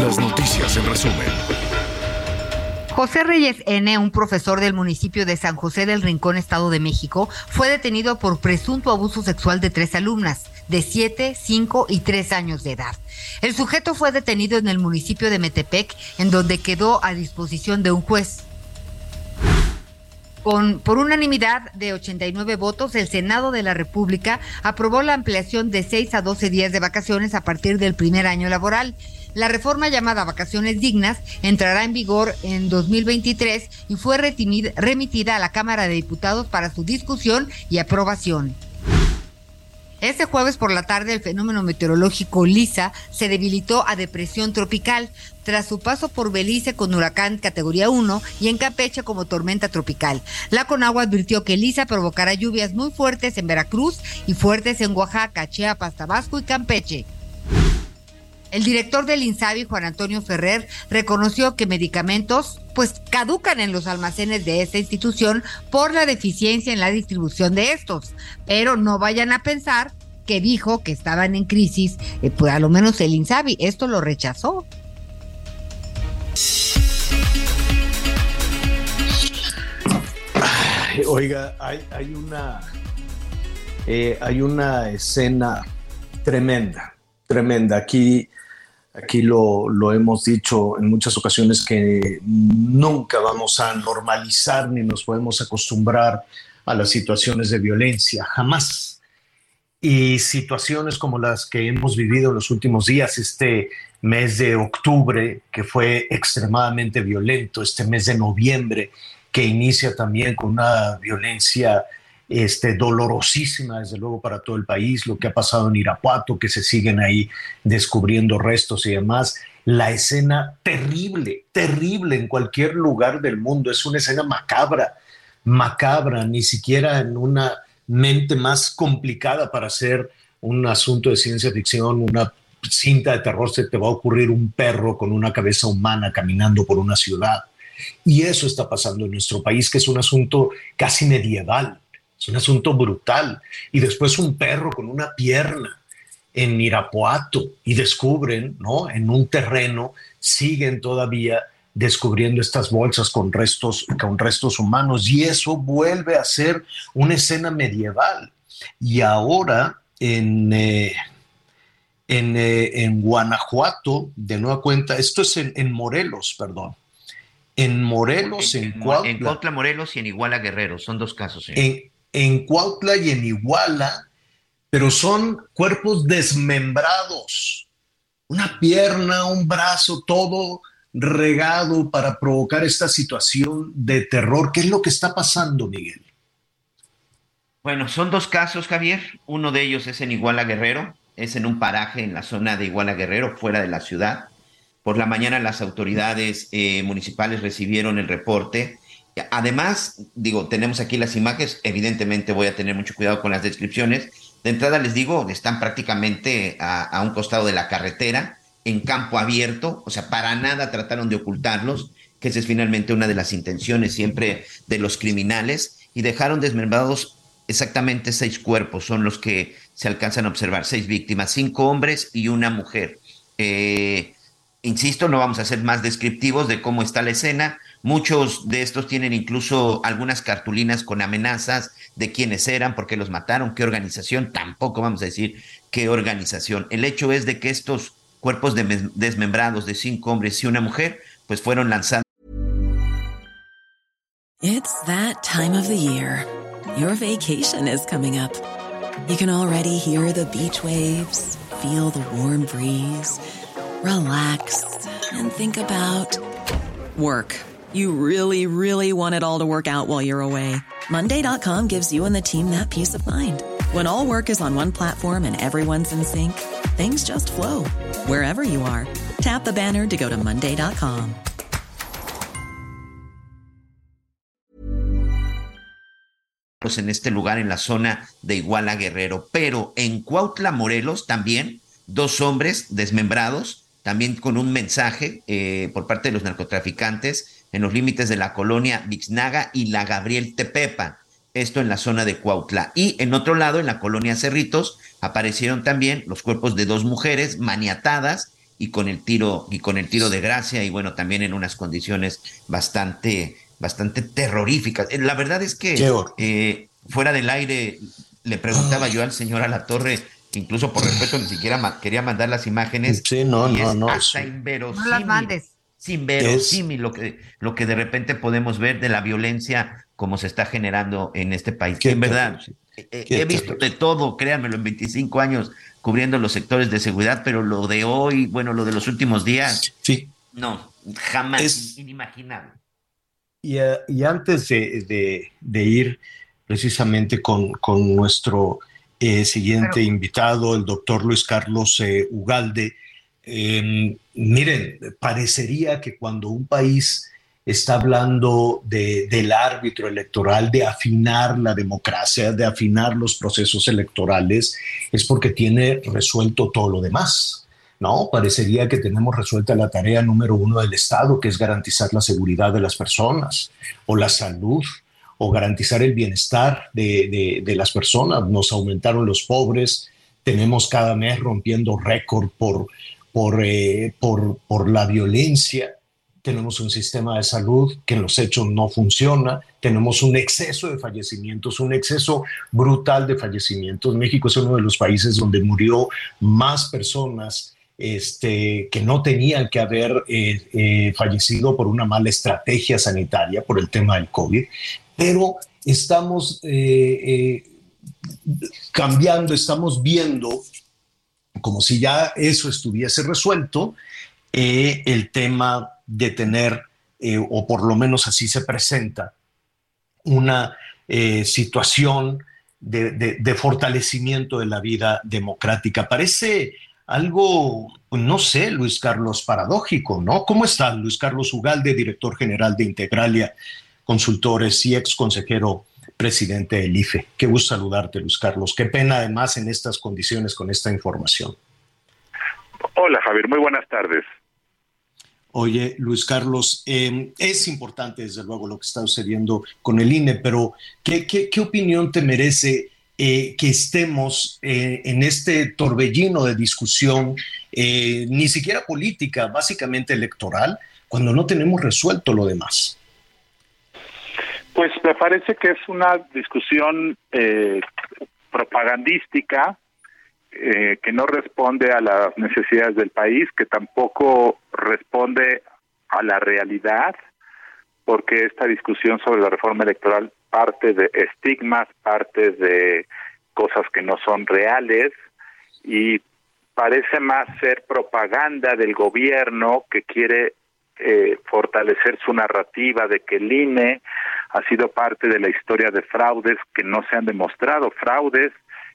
Las noticias en resumen. José Reyes N., un profesor del municipio de San José del Rincón, Estado de México, fue detenido por presunto abuso sexual de tres alumnas de 7, 5 y 3 años de edad. El sujeto fue detenido en el municipio de Metepec, en donde quedó a disposición de un juez. Con, por unanimidad de 89 votos, el Senado de la República aprobó la ampliación de 6 a 12 días de vacaciones a partir del primer año laboral. La reforma llamada Vacaciones Dignas entrará en vigor en 2023 y fue remitida a la Cámara de Diputados para su discusión y aprobación. Este jueves por la tarde el fenómeno meteorológico Lisa se debilitó a depresión tropical tras su paso por Belice con huracán categoría 1 y en Campeche como tormenta tropical. La Conagua advirtió que Lisa provocará lluvias muy fuertes en Veracruz y fuertes en Oaxaca, Chiapas, Tabasco y Campeche. El director del INSABI, Juan Antonio Ferrer, reconoció que medicamentos pues caducan en los almacenes de esta institución por la deficiencia en la distribución de estos. Pero no vayan a pensar que dijo que estaban en crisis, eh, pues a lo menos el INSABI, esto lo rechazó. oiga, hay, una eh, hay una escena tremenda, tremenda. Aquí Aquí lo, hemos dicho en muchas ocasiones que nunca vamos a normalizar ni nos podemos acostumbrar a las situaciones de violencia, jamás. Y situaciones como las que hemos vivido en los últimos días, este mes de octubre, que fue extremadamente violento, este mes de noviembre, que inicia también con una violencia este, dolorosísima, desde luego, para todo el país, lo que ha pasado en Irapuato, que se siguen ahí descubriendo restos y demás. La escena terrible, terrible en cualquier lugar del mundo, es una escena macabra, macabra, ni siquiera en una mente más complicada para hacer un asunto de ciencia ficción, una cinta de terror, se te va a ocurrir un perro con una cabeza humana caminando por una ciudad. Y eso está pasando en nuestro país, que es un asunto casi medieval. Es un asunto brutal. Y después un perro con una pierna en Irapuato y descubren, ¿no? En un terreno, siguen todavía descubriendo estas bolsas con restos, con restos humanos y eso vuelve a ser una escena medieval. Y ahora en, eh, en, eh, en Guanajuato, de nueva cuenta, esto es en, Morelos, perdón. En Morelos, en, Cuautla. En Cuautla, Morelos y en Iguala Guerrero, son dos casos. En, en Cuautla y en Iguala, pero son cuerpos desmembrados. Una pierna, un brazo, todo regado para provocar esta situación de terror. ¿Qué es lo que está pasando, Miguel? Bueno, son dos casos, Javier. Uno de ellos es en Iguala Guerrero, es en un paraje en la zona de Iguala Guerrero, fuera de la ciudad. Por la mañana las autoridades eh, municipales recibieron el reporte. Además, digo, tenemos aquí las imágenes, evidentemente voy a tener mucho cuidado con las descripciones. De entrada les digo, están prácticamente a, un costado de la carretera, en campo abierto, o sea, para nada trataron de ocultarlos, que esa es finalmente una de las intenciones siempre de los criminales, y dejaron desmembrados exactamente seis cuerpos, son los que se alcanzan a observar, seis víctimas, cinco hombres y una mujer. Eh, insisto, no vamos a ser más descriptivos de cómo está la escena. Muchos de estos tienen incluso algunas cartulinas con amenazas de quiénes eran, por qué los mataron, qué organización, tampoco vamos a decir qué organización. El hecho es de que estos cuerpos desmembrados de cinco hombres y una mujer, pues fueron lanzados. It's that time of the year. Your vacation is coming up. You can already hear the beach waves, feel the warm breeze, relax and think about work. You really, really want it all to work out while you're away. Monday.com gives you and the team that peace of mind. When all work is on one platform and everyone's in sync, things just flow wherever you are. Tap the banner to go to Monday.com. Pues en este lugar, en la zona de Iguala Guerrero, pero en Cuautla, Morelos, también dos hombres desmembrados, también con un mensaje eh, por parte de los narcotraficantes en los límites de la colonia Vixnaga y la Gabriel Tepepa esto en la zona de Cuautla. Y en otro lado, en la colonia Cerritos, aparecieron también los cuerpos de dos mujeres maniatadas y con el tiro, y con el tiro de gracia, y bueno, también en unas condiciones bastante, bastante terroríficas. Eh, la verdad es que eh, fuera del aire le preguntaba yo al señor a la torre, incluso por respeto ni siquiera quería mandar las imágenes. Sí, no, no, no. Hasta inverosímil. No las mandes. Inverosímil lo que, lo que de repente podemos ver de la violencia como se está generando en este país. En verdad, he, visto de todo, créanmelo, en 25 años cubriendo los sectores de seguridad, pero lo de hoy, bueno, lo de los últimos días, sí. no, jamás, es, inimaginable. Y, eh, y antes de, de, ir precisamente con, con nuestro eh, siguiente invitado, el doctor Luis Carlos eh, Ugalde, em, miren, parecería que cuando un país está hablando del árbitro electoral, de afinar la democracia, de afinar los procesos electorales, es porque tiene resuelto todo lo demás. No, parecería que tenemos resuelta la tarea número uno del Estado, que es garantizar la seguridad de las personas o la salud o garantizar el bienestar de, las personas. Nos aumentaron los pobres, tenemos cada mes rompiendo récord por, por, eh, por, por la violencia. Tenemos un sistema de salud que en los hechos no funciona, tenemos un exceso de fallecimientos, un exceso brutal de fallecimientos. México es uno de los países donde murió más personas este, que no tenían que haber eh, eh, fallecido por una mala estrategia sanitaria, por el tema del COVID, pero estamos eh, cambiando, estamos viendo como si ya eso estuviese resuelto, el tema de tener, eh, o por lo menos así se presenta, una eh, situación de, fortalecimiento de la vida democrática. Parece algo, no sé, Luis Carlos, paradójico, ¿no? ¿Cómo está Luis Carlos Ugalde, director general de Integralia Consultores y ex consejero presidente del IFE? Qué gusto saludarte, Luis Carlos. Qué pena además en estas condiciones con esta información. Hola, Javier, muy buenas tardes. Oye, Luis Carlos, em, es importante desde luego lo que está sucediendo con el INE, pero ¿qué, qué, opinión te merece eh, que estemos eh, en este torbellino de discusión, eh, ni siquiera política, básicamente electoral, cuando no tenemos resuelto lo demás? Pues me parece que es una discusión propagandística eh, que no responde a las necesidades del país, que tampoco responde a la realidad, porque esta discusión sobre la reforma electoral parte de estigmas, parte de cosas que no son reales y parece más ser propaganda del gobierno que quiere eh, fortalecer su narrativa de que el INE ha sido parte de la historia de fraudes que no se han demostrado, fraudes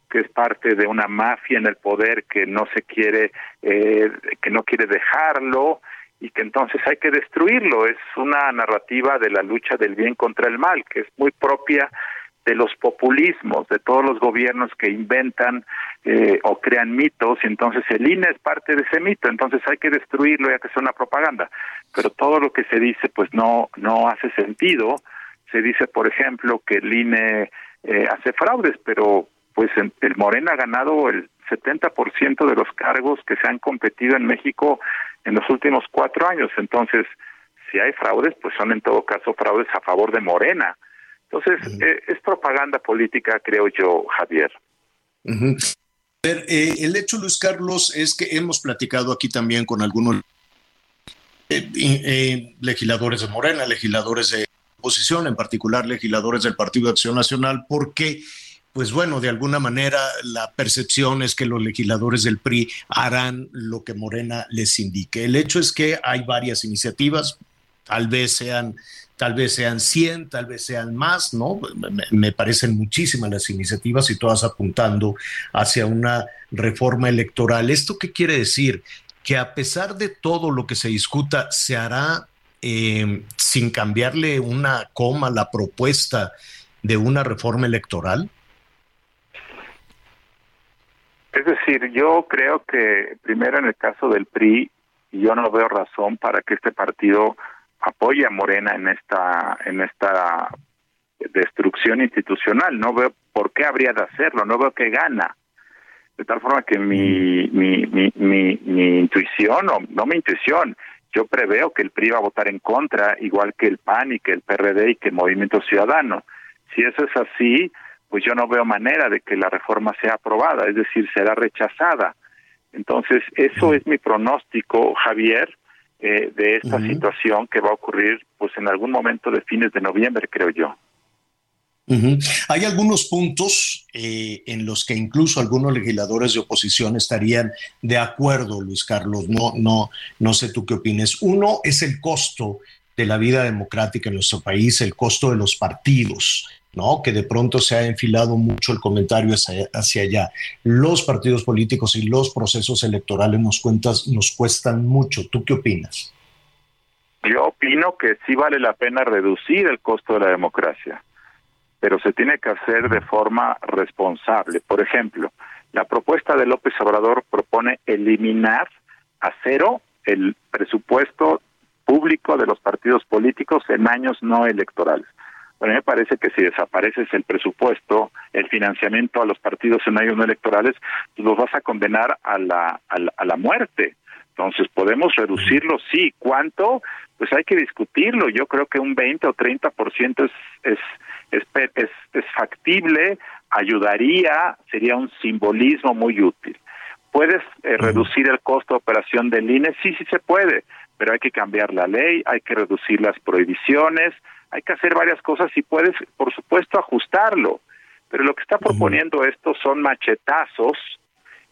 que es parte de una mafia en el poder que no se quiere, eh, que no quiere dejarlo y que entonces hay que destruirlo. Es una narrativa de la lucha del bien contra el mal, que es muy propia de los populismos, de todos los gobiernos que inventan eh, o crean mitos, y entonces el INE es parte de ese mito, entonces hay que destruirlo y hay que hacer una propaganda. Pero todo lo que se dice pues no, no hace sentido. Se dice, por ejemplo, que el INE eh, hace fraudes, pero pues el Morena ha ganado el 70% de los cargos que se han competido en México en los últimos cuatro años. Entonces, si hay fraudes, pues son en todo caso fraudes a favor de Morena. Entonces, eh, es propaganda política, creo yo, Javier. Eh, el hecho, Luis Carlos, es que hemos platicado aquí también con algunos eh, legisladores de Morena, legisladores de oposición, en particular legisladores del Partido de Acción Nacional, porque pues bueno, de alguna manera la percepción es que los legisladores del PRI harán lo que Morena les indique. El hecho es que hay varias iniciativas, tal vez sean tal vez sean 100, tal vez sean más, ¿no? Me, parecen muchísimas las iniciativas y todas apuntando hacia una reforma electoral. ¿Esto qué quiere decir? Que a pesar de todo lo que se discuta, se hará eh, sin cambiarle una coma la propuesta de una reforma electoral. Es decir, yo creo que primero en el caso del PRI, yo no veo razón para que este partido apoye a Morena en esta en esta destrucción institucional. No veo por qué habría de hacerlo, no veo que gana. De tal forma que mi, mi, mi, mi, mi intuición, o no mi intuición, yo preveo que el PRI va a votar en contra, igual que el PAN y que el PRD y que el Movimiento Ciudadano. Si eso es así, pues yo no veo manera de que la reforma sea aprobada, es decir, será rechazada. Entonces, eso es mi pronóstico, Javier, eh, de esta situación que va a ocurrir pues en algún momento de fines de noviembre, creo yo. Hay algunos puntos eh, en los que incluso algunos legisladores de oposición estarían de acuerdo, Luis Carlos. No, no, no sé tú qué opines. Uno es el costo de la vida democrática en nuestro país, el costo de los partidos. ¿No? Que de pronto se ha enfilado mucho el comentario hacia, allá. Los partidos políticos y los procesos electorales nos, cuentas, nos cuestan mucho. ¿Tú qué opinas? Yo opino que sí vale la pena reducir el costo de la democracia, pero se tiene que hacer de forma responsable. Por ejemplo, la propuesta de López Obrador propone eliminar a cero el presupuesto público de los partidos políticos en años no electorales. A mí me parece que si desapareces el presupuesto, el financiamiento a los partidos en años no electorales, pues los vas a condenar a la, a la, muerte. Entonces, ¿podemos reducirlo? Sí. ¿Cuánto? Pues hay que discutirlo. Yo creo que un 20 o 30% es, es, es, es, es factible, ayudaría, sería un simbolismo muy útil. ¿Puedes eh, reducir el costo de operación del INE? Sí, sí se puede, pero hay que cambiar la ley, hay que reducir las prohibiciones, hay que hacer varias cosas y puedes, por supuesto, ajustarlo. Pero lo que está proponiendo esto son machetazos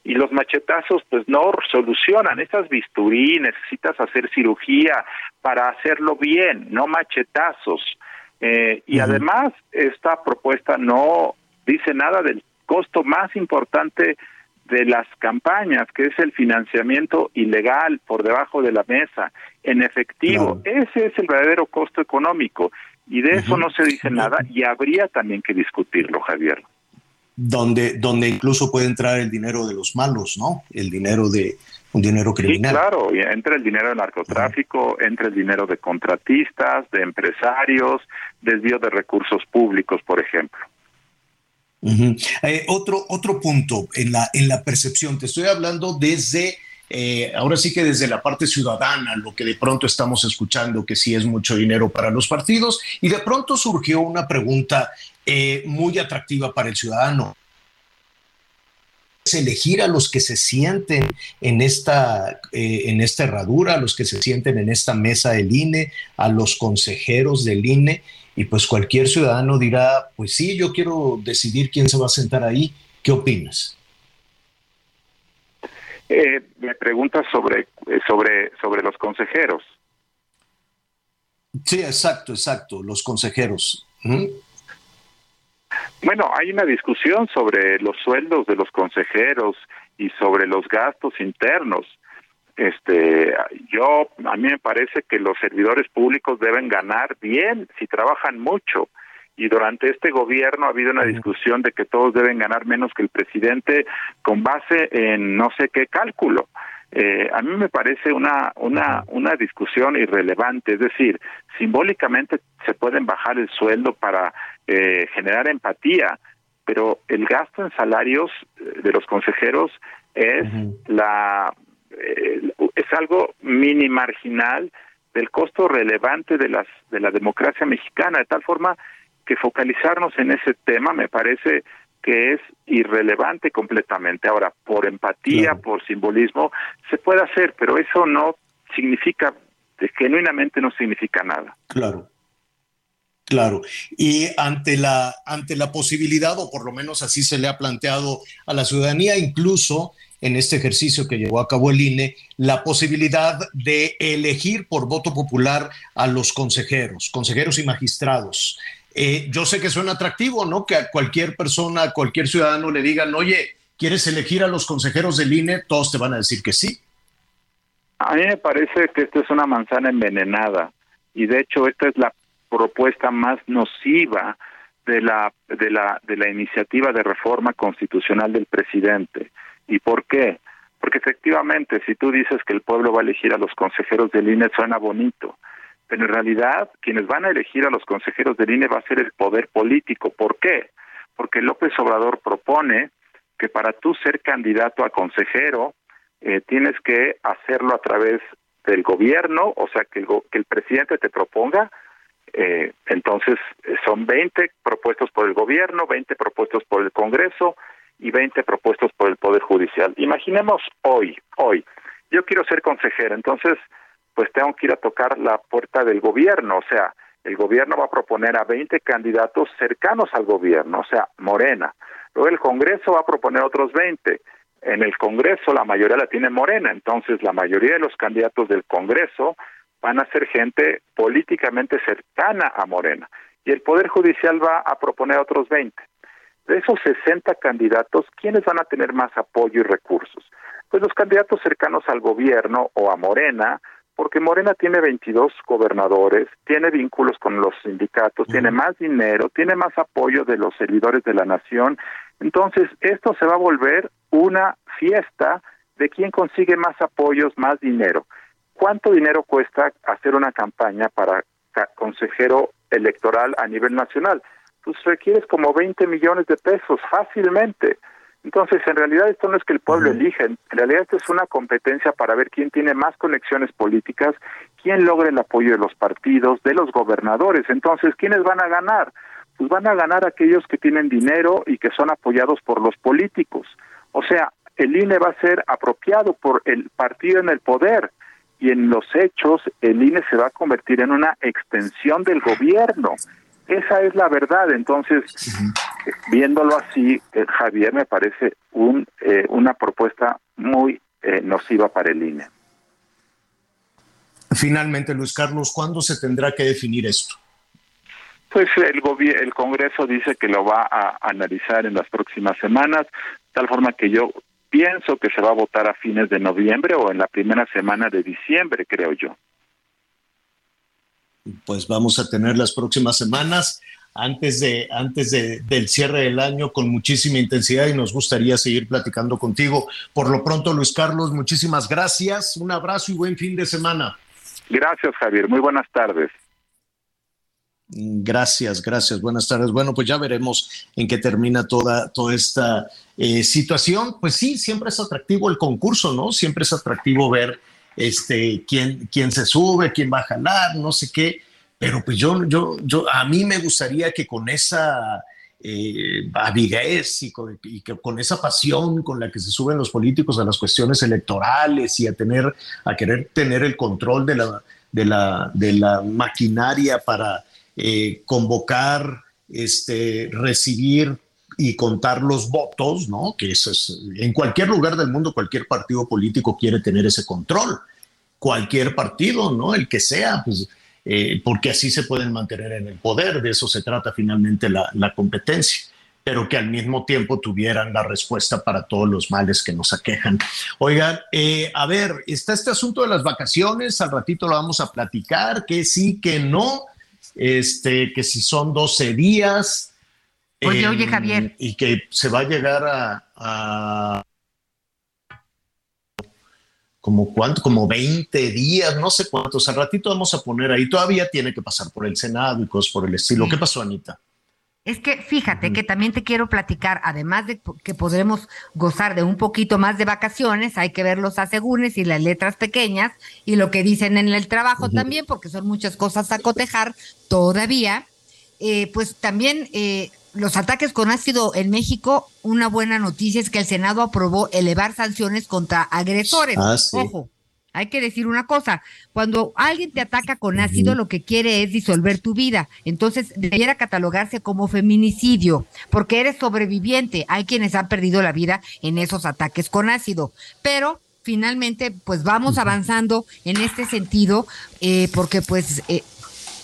y los machetazos pues no solucionan. Esas bisturí necesitas hacer cirugía para hacerlo bien, no machetazos. Eh, y además esta propuesta no dice nada del costo más importante de las campañas, que es el financiamiento ilegal por debajo de la mesa, en efectivo. Ese es el verdadero costo económico y de eso no se dice nada y habría también que discutirlo, Javier. Donde, donde incluso puede entrar el dinero de los malos, ¿no? El dinero de un dinero criminal. Sí, claro, entra el dinero de narcotráfico, entra el dinero de contratistas, de empresarios, desvío de recursos públicos, por ejemplo. Eh, otro, otro punto en la, en la percepción, te estoy hablando desde, eh, ahora sí que desde la parte ciudadana, lo que de pronto estamos escuchando, que sí es mucho dinero para los partidos, y de pronto surgió una pregunta eh, muy atractiva para el ciudadano. elegir a los que se sienten en esta, eh, en esta herradura, a los que se sienten en esta mesa del INE, a los consejeros del INE, y pues cualquier ciudadano dirá, pues sí, yo quiero decidir quién se va a sentar ahí. ¿Qué opinas? Eh, me preguntas sobre, eh, sobre, sobre los consejeros. Sí, exacto, exacto, los consejeros. Bueno, hay una discusión sobre los sueldos de los consejeros y sobre los gastos internos. Este, yo a mí me parece que los servidores públicos deben ganar bien si trabajan mucho. Y durante este gobierno ha habido una discusión de que todos deben ganar menos que el presidente con base en no sé qué cálculo. Eh, a mí me parece una, una, una discusión irrelevante, es decir, simbólicamente se pueden bajar el sueldo para eh, generar empatía, pero el gasto en salarios eh, de los consejeros es la es algo mini marginal del costo relevante de las de la democracia mexicana de tal forma que focalizarnos en ese tema me parece que es irrelevante completamente. Ahora, por empatía, por simbolismo, se puede hacer, pero eso no significa, genuinamente no significa nada. Claro. Claro, y ante la, ante la posibilidad, o por lo menos así se le ha planteado a la ciudadanía, incluso en este ejercicio que llevó a cabo el INE, la posibilidad de elegir por voto popular a los consejeros, consejeros y magistrados. Eh, yo sé que suena atractivo, ¿no? Que a cualquier persona, a cualquier ciudadano le digan, oye, ¿quieres elegir a los consejeros del INE? Todos te van a decir que sí. A mí me parece que esto es una manzana envenenada y de hecho esta es la propuesta más nociva de la de la de la iniciativa de reforma constitucional del presidente. ¿Y por qué? Porque efectivamente, si tú dices que el pueblo va a elegir a los consejeros del INE suena bonito, pero en realidad quienes van a elegir a los consejeros del INE va a ser el poder político. ¿Por qué? Porque López Obrador propone que para tú ser candidato a consejero eh, tienes que hacerlo a través del gobierno, o sea, que el, que el presidente te proponga. Eh, entonces, son 20 propuestos por el gobierno, 20 propuestos por el Congreso y 20 propuestos por el Poder Judicial. Imaginemos hoy, hoy, yo quiero ser consejero, entonces pues tengo que ir a tocar la puerta del gobierno, o sea, el gobierno va a proponer a 20 candidatos cercanos al gobierno, o sea, Morena. Luego el Congreso va a proponer otros 20. En el Congreso la mayoría la tiene Morena, entonces la mayoría de los candidatos del Congreso van a ser gente políticamente cercana a Morena. Y el Poder Judicial va a proponer otros 20. De esos 60 candidatos, ¿quiénes van a tener más apoyo y recursos? Pues los candidatos cercanos al gobierno o a Morena, porque Morena tiene 22 gobernadores, tiene vínculos con los sindicatos, tiene más dinero, tiene más apoyo de los servidores de la nación. Entonces, esto se va a volver una fiesta de quién consigue más apoyos, más dinero. ¿Cuánto dinero cuesta hacer una campaña para consejero electoral a nivel nacional? Pues requieres como 20 millones de pesos fácilmente. Entonces, en realidad esto no es que el pueblo elija, en realidad esto es una competencia para ver quién tiene más conexiones políticas, quién logra el apoyo de los partidos, de los gobernadores. Entonces, ¿quiénes van a ganar? Pues van a ganar aquellos que tienen dinero y que son apoyados por los políticos. O sea, el INE va a ser apropiado por el partido en el poder y en los hechos el INE se va a convertir en una extensión del gobierno esa es la verdad. Entonces, viéndolo así, eh, Javier, me parece un, eh, una propuesta muy eh, nociva para el INE. Finalmente, Luis Carlos, ¿cuándo se tendrá que definir esto? Pues el, el Congreso dice que lo va a analizar en las próximas semanas, tal forma que yo pienso que se va a votar a fines de noviembre o en la primera semana de diciembre, creo yo pues vamos a tener las próximas semanas antes, de, antes de, del cierre del año con muchísima intensidad y nos gustaría seguir platicando contigo. Por lo pronto, Luis Carlos, muchísimas gracias, un abrazo y buen fin de semana. Gracias, Javier, muy buenas tardes. Gracias, gracias. Buenas tardes. Bueno, pues ya veremos en qué termina toda, toda esta eh, situación. Pues sí, siempre es atractivo el concurso, ¿no? Siempre es atractivo ver este, quién, quién se sube, quién va a jalar, no sé qué, pero pues yo, yo, yo, a mí me gustaría que con esa, eh, avidez y con, y que con esa pasión con la que se suben los políticos a las cuestiones electorales y a tener a querer tener el control de la de la, de la maquinaria para eh, convocar, este, recibir y contar los votos, ¿no? Que eso es, en cualquier lugar del mundo, cualquier partido político quiere tener ese control. Cualquier partido, ¿no? El que sea, pues, eh, porque así se pueden mantener en el poder, de eso se trata finalmente la, la competencia pero que al mismo tiempo tuvieran la respuesta para todos los males que nos aquejan. Oigan, eh, a ver, está este asunto de las vacaciones, al ratito lo vamos a platicar, que sí, que no, este, que si son 12 días. Oye, oye, Javier. Y que se va a llegar a, a como cuánto, como 20 días, no sé cuántos. Al ratito vamos a poner ahí. Todavía tiene que pasar por el Senado y cosas por el estilo. ¿Qué pasó, Anita? Es que fíjate que también te quiero platicar, además de que podremos gozar de un poquito más de vacaciones, hay que ver los asegúnes y las letras pequeñas y lo que dicen en el trabajo también, porque son muchas cosas a cotejar todavía. Eh, pues también eh, los ataques con ácido en México, una buena noticia es que el Senado aprobó elevar sanciones contra agresores. Ah, sí. Ojo, hay que decir una cosa, cuando alguien te ataca con ácido, lo que quiere es disolver tu vida. Entonces, debiera catalogarse como feminicidio, porque eres sobreviviente. Hay quienes han perdido la vida en esos ataques con ácido. Pero finalmente, pues vamos avanzando en este sentido, eh, porque pues eh,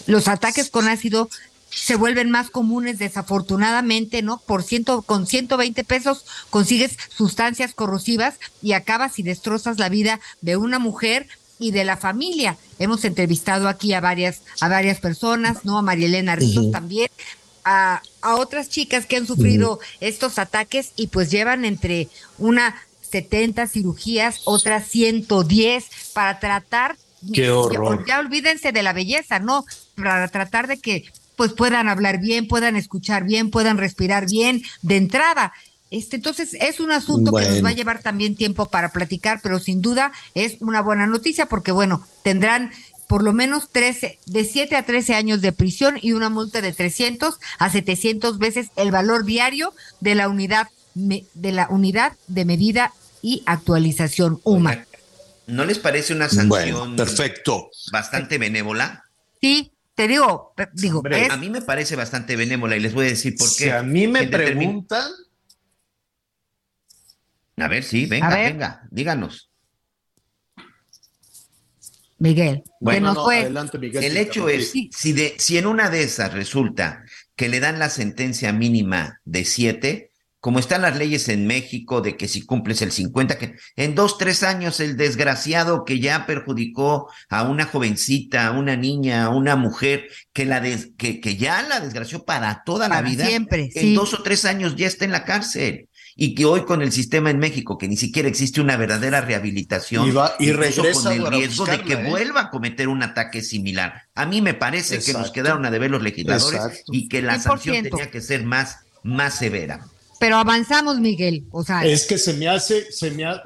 los ataques con ácido se vuelven más comunes desafortunadamente, ¿no? Por ciento, con 120 pesos consigues sustancias corrosivas y acabas y destrozas la vida de una mujer y de la familia. Hemos entrevistado aquí a varias, a varias personas, ¿no? A María Elena Ríos Ujú. también, a, a otras chicas que han sufrido estos ataques y pues llevan entre una 70 cirugías, otras 110 para tratar Qué horror. ya olvídense de la belleza, ¿no? Para tratar de que pues puedan hablar bien, puedan escuchar bien, puedan respirar bien de entrada. Este, entonces es un asunto que nos va a llevar también tiempo para platicar, pero sin duda es una buena noticia porque bueno, tendrán por lo menos 13, de 7 a 13 años de prisión y una multa de 300 a 700 veces el valor diario de la unidad me- de la unidad de medida y actualización UMA. ¿No les parece una sanción Bueno, perfecto. bastante benévola? Sí, te digo, digo, Hombre, es- a mí me parece bastante benévola y les voy a decir por qué. Si a mí me determin- preguntan, A ver, sí, venga, A ver. venga, díganos. Miguel, Bueno, que nos no, fue. adelante, Miguel. El hecho es, si, de, si en una de esas resulta que le dan la sentencia mínima de siete, como están las leyes en México de que si cumples el 50, que en dos, tres años el desgraciado que ya perjudicó a una jovencita, a una niña, a una mujer, que, la des- que, que ya la desgració para toda la vida, siempre, en sí. dos o tres años ya está en la cárcel. Y que hoy con el sistema en México, que ni siquiera existe una verdadera rehabilitación, Y va- y regresa con el riesgo de que ¿eh? vuelva a cometer un ataque similar. A mí me parece que nos quedaron a deber los legisladores Exacto. y que la sanción 100%. tenía que ser más, más severa. Pero avanzamos, Miguel. O sea, es que se me hace, se me ha-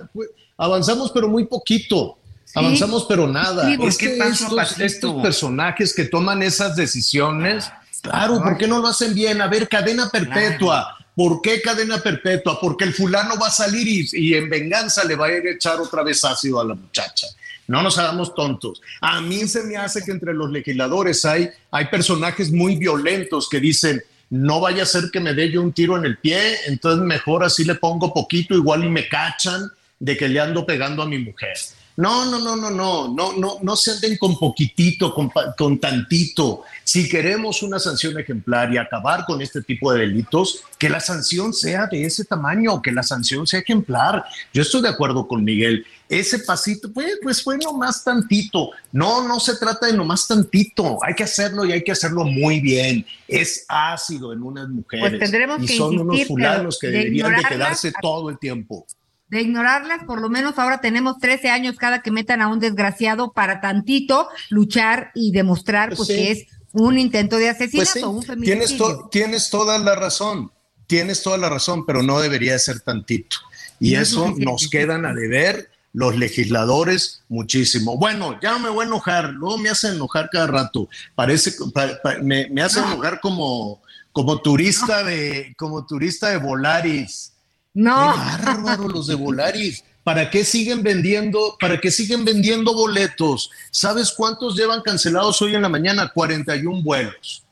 avanzamos pero muy poquito. Avanzamos pero nada. Sí, es que estos, estos personajes que toman esas decisiones, claro, ¿por qué no lo hacen bien? A ver, cadena perpetua. ¿Por qué cadena perpetua? Porque el fulano va a salir y, y en venganza le va a ir a echar otra vez ácido a la muchacha. No nos hagamos tontos. A mí se me hace que entre los legisladores hay, hay personajes muy violentos que dicen, no vaya a ser que me dé yo un tiro en el pie, entonces mejor así le pongo poquito, igual y me cachan de que le ando pegando a mi mujer. No, no, no, no, no, no, no, no se anden con poquitito, con, con tantito. Si queremos una sanción ejemplar y acabar con este tipo de delitos, que la sanción sea de ese tamaño, que la sanción sea ejemplar. Yo estoy de acuerdo con Miguel. Ese pasito, pues, pues fue nomás tantito. No, no se trata de nomás tantito. Hay que hacerlo y hay que hacerlo muy bien. Es ácido en unas mujeres. Pues tendremos y que son unos fulanos que de deberían de quedarse a- todo el tiempo. de ignorarlas, por lo menos ahora tenemos 13 años cada que metan a un desgraciado para tantito luchar y demostrar Pues pues, sí. que es un intento de asesinato, Pues sí, un tienes, feminicidio. to- tienes toda la razón, tienes toda la razón, pero no debería de ser tantito. Y No es eso nos quedan a deber los legisladores muchísimo. Bueno, ya me voy a enojar, luego me hacen enojar cada rato. Parece, que- pa- pa- me, me hace enojar como, como turista de, como turista de Volaris. No. Qué bárbaro los de Volaris. ¿Para qué siguen vendiendo, para qué siguen vendiendo boletos? ¿Sabes cuántos llevan cancelados hoy en la mañana? 41 vuelos.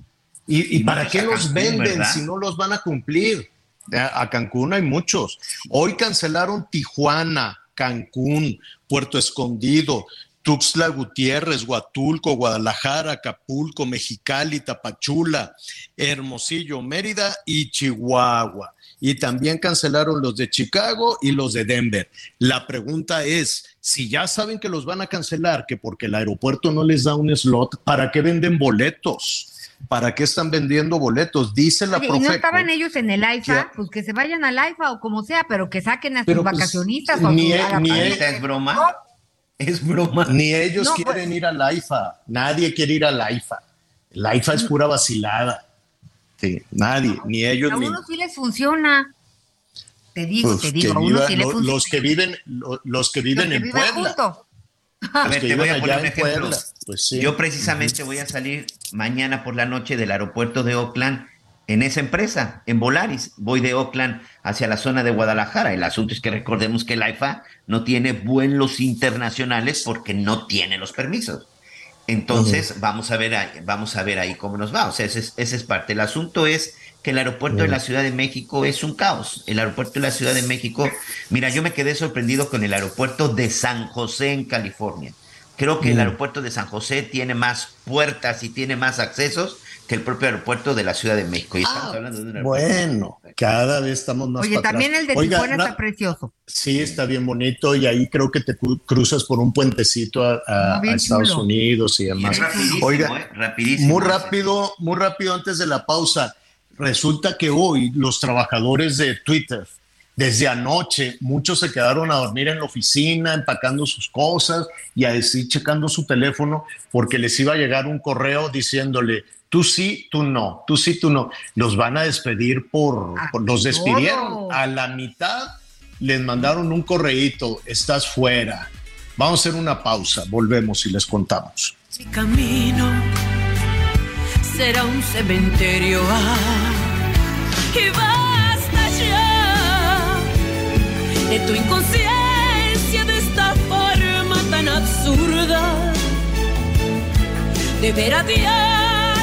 ¿Y, y para qué los venden si no los van a cumplir? A Cancún hay muchos. Hoy cancelaron Tijuana, Cancún, Puerto Escondido, Tuxtla Gutiérrez, Huatulco, Guadalajara, Acapulco, Mexicali, Tapachula, Hermosillo, Mérida y Chihuahua. Y también cancelaron los de Chicago y los de Denver. La pregunta es, si ya saben que los van a cancelar, que porque el aeropuerto no les da un slot, ¿para qué venden boletos? ¿Para qué están vendiendo boletos? Dice la Oye, Profeco. ¿Y no estaban ellos en el AIFA? Pues que se vayan al AIFA o como sea, pero que saquen a sus pues, vacacionistas o ni su- e- a la ni e- ¿Es broma? Es broma. Ni ellos No, quieren pues- ir al AIFA. Nadie quiere ir al AIFA. El AIFA es pura vacilada. Sí, nadie, ni ellos A ni uno sí les funciona. Te digo, pues, te digo, a uno viva- sí le lo- funciona. los que viven, lo- los que Los viven que en Puebla. juntos. A ver, te voy a poner un ejemplo. Pues sí. Yo precisamente voy a salir mañana por la noche del aeropuerto de Oakland en esa empresa, en Volaris. Voy de Oakland hacia la zona de Guadalajara. El asunto es que recordemos que el AIFA no tiene vuelos internacionales porque no tiene los permisos. Entonces, vamos a ver ahí, vamos a ver ahí cómo nos va. O sea, ese es, ese es parte. El asunto es que el aeropuerto de la Ciudad de México es un caos. El aeropuerto de la Ciudad de México, mira, yo me quedé sorprendido con el aeropuerto de San José en California. Creo que el aeropuerto de San José tiene más puertas y tiene más accesos que el propio aeropuerto de la Ciudad de México. Y estamos hablando de un aeropuerto. Bueno, cada vez estamos más Oye, también atrás. el de Oiga, Tijuana na- está precioso. Sí, está bien bonito y ahí creo que te cru- cruzas por un puentecito a, Estados chulo. Unidos y demás. Es rapidísimo, Oiga, ¿eh? Rapidísimo. muy rápido, muy rápido antes de la pausa. Resulta que hoy los trabajadores de Twitter, desde anoche, muchos se quedaron a dormir en la oficina, empacando sus cosas y a decir, checando su teléfono, porque les iba a llegar un correo diciéndole, tú sí, tú no, tú sí, tú no. Los van a despedir por, Ah, por- los despidieron. A la mitad les mandaron un correíto, estás fuera. Vamos a hacer una pausa, volvemos y les contamos. Mi camino será un cementerio. ah, y basta ya de tu inconsciencia, de esta forma tan absurda. De ver a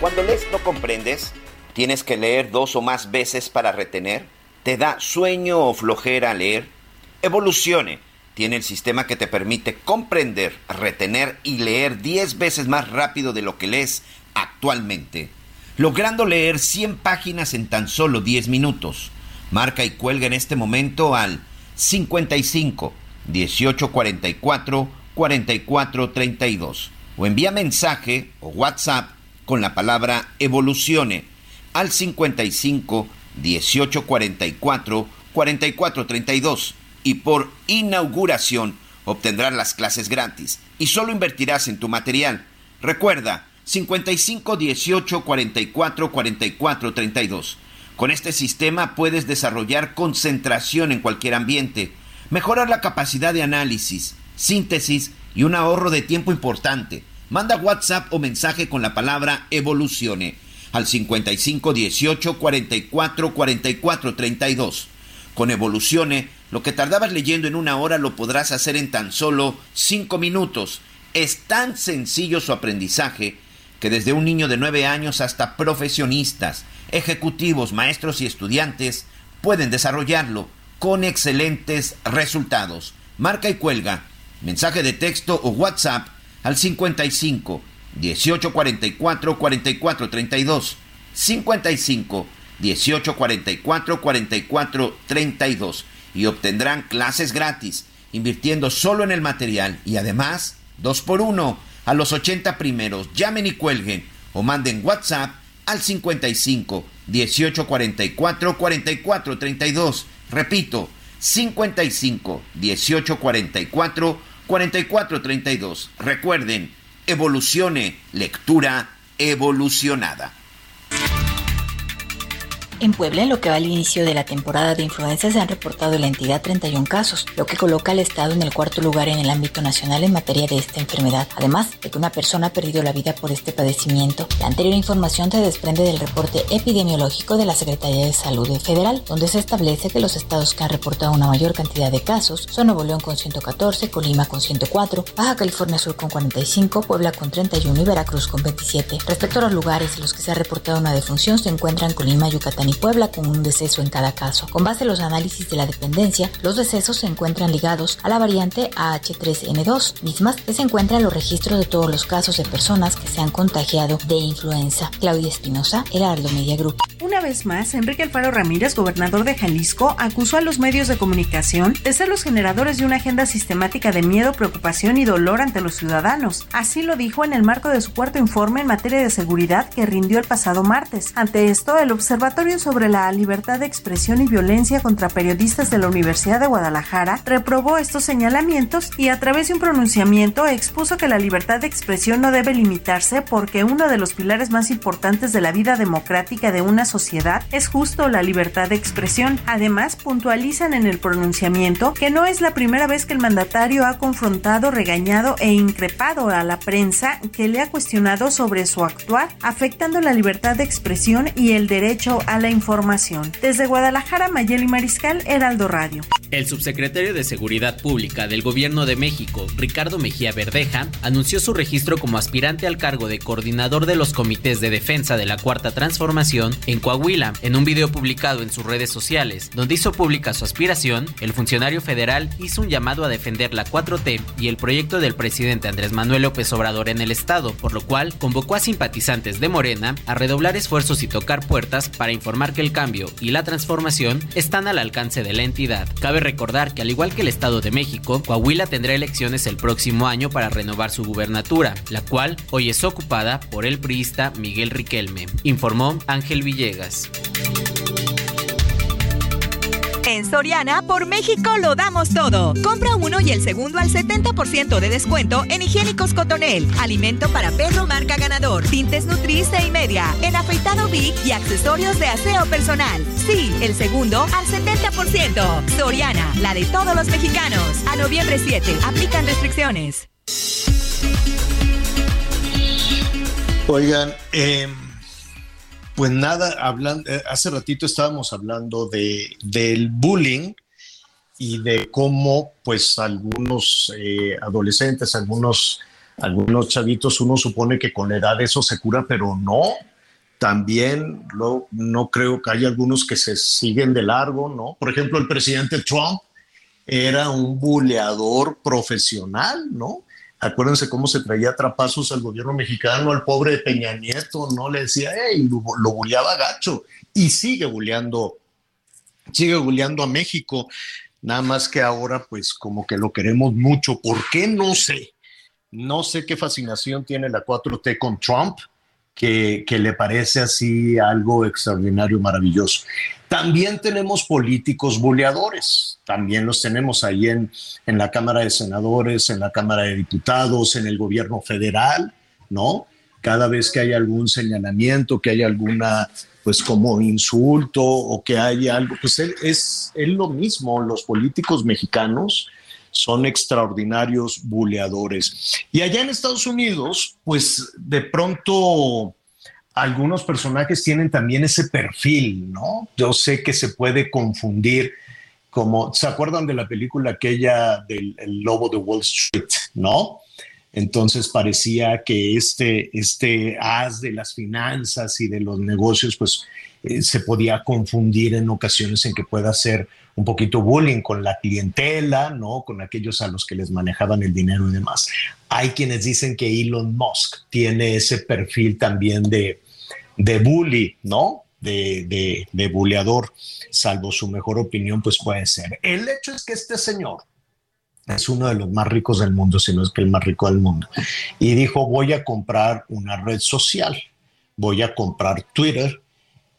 Cuando lees no comprendes, tienes que leer dos o más veces para retener, te da sueño o flojera leer. Evolucione. Tiene el sistema que te permite comprender, retener y leer 10 veces más rápido de lo que lees actualmente, logrando leer 100 páginas en tan solo 10 minutos. Marca y cuelga en este momento al 55 18 44 44 32 o envía mensaje o WhatsApp con la palabra evolucione al 55 18 44 44 32 y por inauguración obtendrás las clases gratis y solo invertirás en tu material. Recuerda 55 18 44 44 32. Con este sistema puedes desarrollar concentración en cualquier ambiente, mejorar la capacidad de análisis, síntesis y un ahorro de tiempo importante. Manda WhatsApp o mensaje con la palabra evolucione al 55 18 44 44 32. Con Evolucione, lo que tardabas leyendo en una hora lo podrás hacer en tan solo 5 minutos. Es tan sencillo su aprendizaje que desde un niño de 9 años hasta profesionistas, ejecutivos, maestros y estudiantes pueden desarrollarlo con excelentes resultados. Marca y cuelga. Mensaje de texto o WhatsApp al 55 18 44 44 32 55 18 44 44 32 y obtendrán clases gratis invirtiendo solo en el material y además 2 por 1 a los 80 primeros llamen y cuelguen o manden WhatsApp al 55 18 44 44 32. Repito, 55 18 44 44 32. Recuerden, evolucione, lectura evolucionada. En Puebla, en lo que va al inicio de la temporada de influenza, se han reportado en la entidad 31 casos, lo que coloca al estado en el cuarto lugar en el ámbito nacional en materia de esta enfermedad, además de que una persona ha perdido la vida por este padecimiento. La anterior información se desprende del reporte epidemiológico de la Secretaría de Salud Federal, donde se establece que los estados que han reportado una mayor cantidad de casos son Nuevo León con 114, Colima con 104, Baja California Sur con 45, Puebla con 31 y Veracruz con 27. Respecto a los lugares en los que se ha reportado una defunción, se encuentran Colima, Yucatán y Puebla con un deceso en cada caso. Con base en los análisis de la dependencia, los decesos se encuentran ligados a la variante AH3N2, mismas que se encuentran en los registros de todos los casos de personas que se han contagiado de influenza. Claudia Espinosa, Heraldo Media Group. Una vez más, Enrique Alfaro Ramírez, gobernador de Jalisco, acusó a los medios de comunicación de ser los generadores de una agenda sistemática de miedo, preocupación y dolor ante los ciudadanos. Así lo dijo en el marco de su cuarto informe en materia de seguridad que rindió el pasado martes. Ante esto, el Observatorio sobre la Libertad de Expresión y Violencia contra Periodistas de la Universidad de Guadalajara reprobó estos señalamientos y a través de un pronunciamiento expuso que la libertad de expresión no debe limitarse porque uno de los pilares más importantes de la vida democrática de una sociedad es justo la libertad de expresión. Además, puntualizan en el pronunciamiento que no es la primera vez que el mandatario ha confrontado, regañado e increpado a la prensa que le ha cuestionado sobre su actuar, afectando la libertad de expresión y el derecho a la información. Desde Guadalajara, Mayeli Mariscal, Heraldo Radio. El subsecretario de Seguridad Pública del Gobierno de México, Ricardo Mejía Verdeja, anunció su registro como aspirante al cargo de coordinador de los comités de defensa de la Cuarta Transformación en Coahuila. En un video publicado en sus redes sociales, donde hizo pública su aspiración, el funcionario federal hizo un llamado a defender la 4T y el proyecto del presidente Andrés Manuel López Obrador en el estado, por lo cual convocó a simpatizantes de Morena a redoblar esfuerzos y tocar puertas para informar que el cambio y la transformación están al alcance de la entidad. Cabe recordar que al igual que el Estado de México, Coahuila tendrá elecciones el próximo año para renovar su gubernatura, la cual hoy es ocupada por el priista Miguel Riquelme, informó Ángel Villegas. En Soriana, por México lo damos todo. Compra uno y el segundo al 70% de descuento en higiénicos Cotonel, alimento para perro marca ganador, tintes Nutrice y media, en afeitado Big y accesorios de aseo personal. Sí, el segundo al 70%. Soriana, la de todos los mexicanos. A noviembre 7, aplican restricciones. Oigan, eh, pues nada, hablando, eh, hace ratito estábamos hablando de, del bullying y de cómo pues algunos eh, adolescentes, algunos, algunos chavitos, uno supone que con la edad eso se cura, pero no. También no creo que haya algunos que se siguen de largo, ¿no? Por ejemplo, el presidente Trump era un buleador profesional, ¿no? Acuérdense cómo se traía trapazos al gobierno mexicano, al pobre Peña Nieto, no le decía, hey, lo, lo buleaba gacho y sigue buleando, sigue buleando a México. Nada más que ahora, pues como que lo queremos mucho. ¿Por qué? No sé. No sé qué fascinación tiene la 4T con Trump, que, le parece así algo extraordinario, maravilloso. También tenemos políticos buleadores, también los tenemos ahí en, en la Cámara de Senadores, en la Cámara de Diputados, en el gobierno federal, ¿no? Cada vez que hay algún señalamiento, que hay alguna, pues como insulto o que hay algo, pues es, es lo mismo, los políticos mexicanos son extraordinarios buleadores. Y allá en Estados Unidos, pues de pronto algunos personajes tienen también ese perfil, ¿no? Yo sé que se puede confundir como, ¿se acuerdan de la película aquella del el Lobo de Wall Street, ¿no? Entonces parecía que este, este as de las finanzas y de los negocios, pues eh, se podía confundir en ocasiones en que pueda ser un poquito bullying con la clientela, ¿no? Con aquellos a los que les manejaban el dinero y demás. Hay quienes dicen que Elon Musk tiene ese perfil también de, de bully, ¿no? De, de, de buleador, salvo su mejor opinión, pues puede ser. El hecho es que este señor es uno de los más ricos del mundo, si no es que el más rico del mundo, y dijo, voy a comprar una red social, voy a comprar Twitter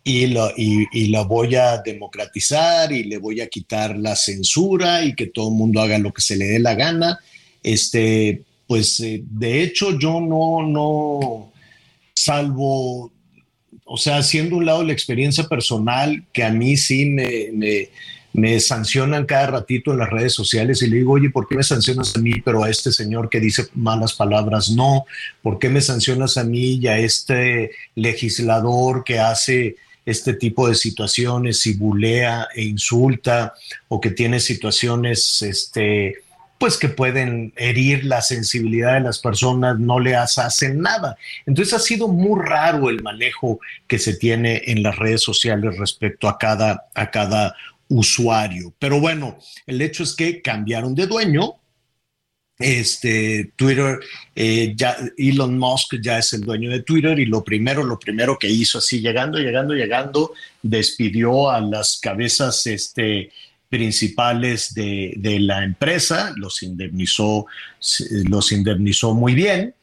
y lo, y, lo voy a democratizar y le voy a quitar la censura y que todo el mundo haga lo que se le dé la gana. Este, pues eh, de hecho yo no, no, salvo, o sea, haciendo un lado la experiencia personal, que a mí sí me, me, me sancionan cada ratito en las redes sociales y le digo, oye, ¿por qué me sancionas a mí, pero a este señor que dice malas palabras no? ¿Por qué me sancionas a mí y a este legislador que hace este tipo de situaciones y bulea e insulta o que tiene situaciones este, pues que pueden herir la sensibilidad de las personas, no le hacen nada. Entonces ha sido muy raro el manejo que se tiene en las redes sociales respecto a cada, a cada usuario. Pero bueno, el hecho es que cambiaron de dueño, este Twitter, eh, Elon Musk ya es el dueño de Twitter y lo primero, lo primero que hizo así, llegando, llegando, llegando, despidió a las cabezas este, principales de, de la empresa, los indemnizó, los indemnizó muy bien.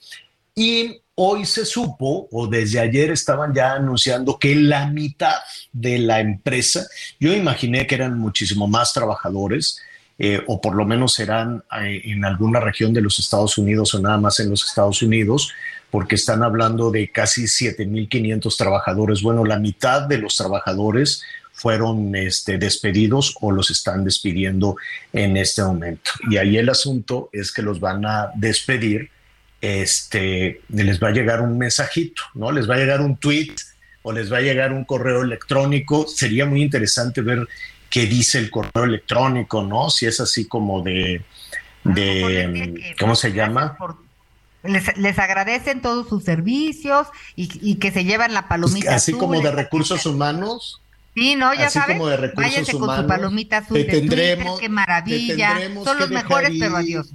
Y hoy se supo, o desde ayer estaban ya anunciando que la mitad de la empresa, yo imaginé que eran muchísimo más trabajadores, eh, o por lo menos serán eh, en alguna región de los Estados Unidos o nada más en los Estados Unidos, porque están hablando de casi 7.500 trabajadores. Bueno, la mitad de los trabajadores fueron este, despedidos o los están despidiendo en este momento. Y ahí el asunto es que los van a despedir, este, les va a llegar un mensajito, ¿no? Les va a llegar un tweet o les va a llegar un correo electrónico. Sería muy interesante ver qué dice el correo electrónico, ¿no? Si es así como de, de ¿cómo se llama? Les, agradecen todos sus servicios y, que se llevan la palomita así como de recursos humanos. Sí, no, ya así como de recursos humanos, con su palomita azul. Te tendremos, qué maravilla. Son los mejores, pero adiós.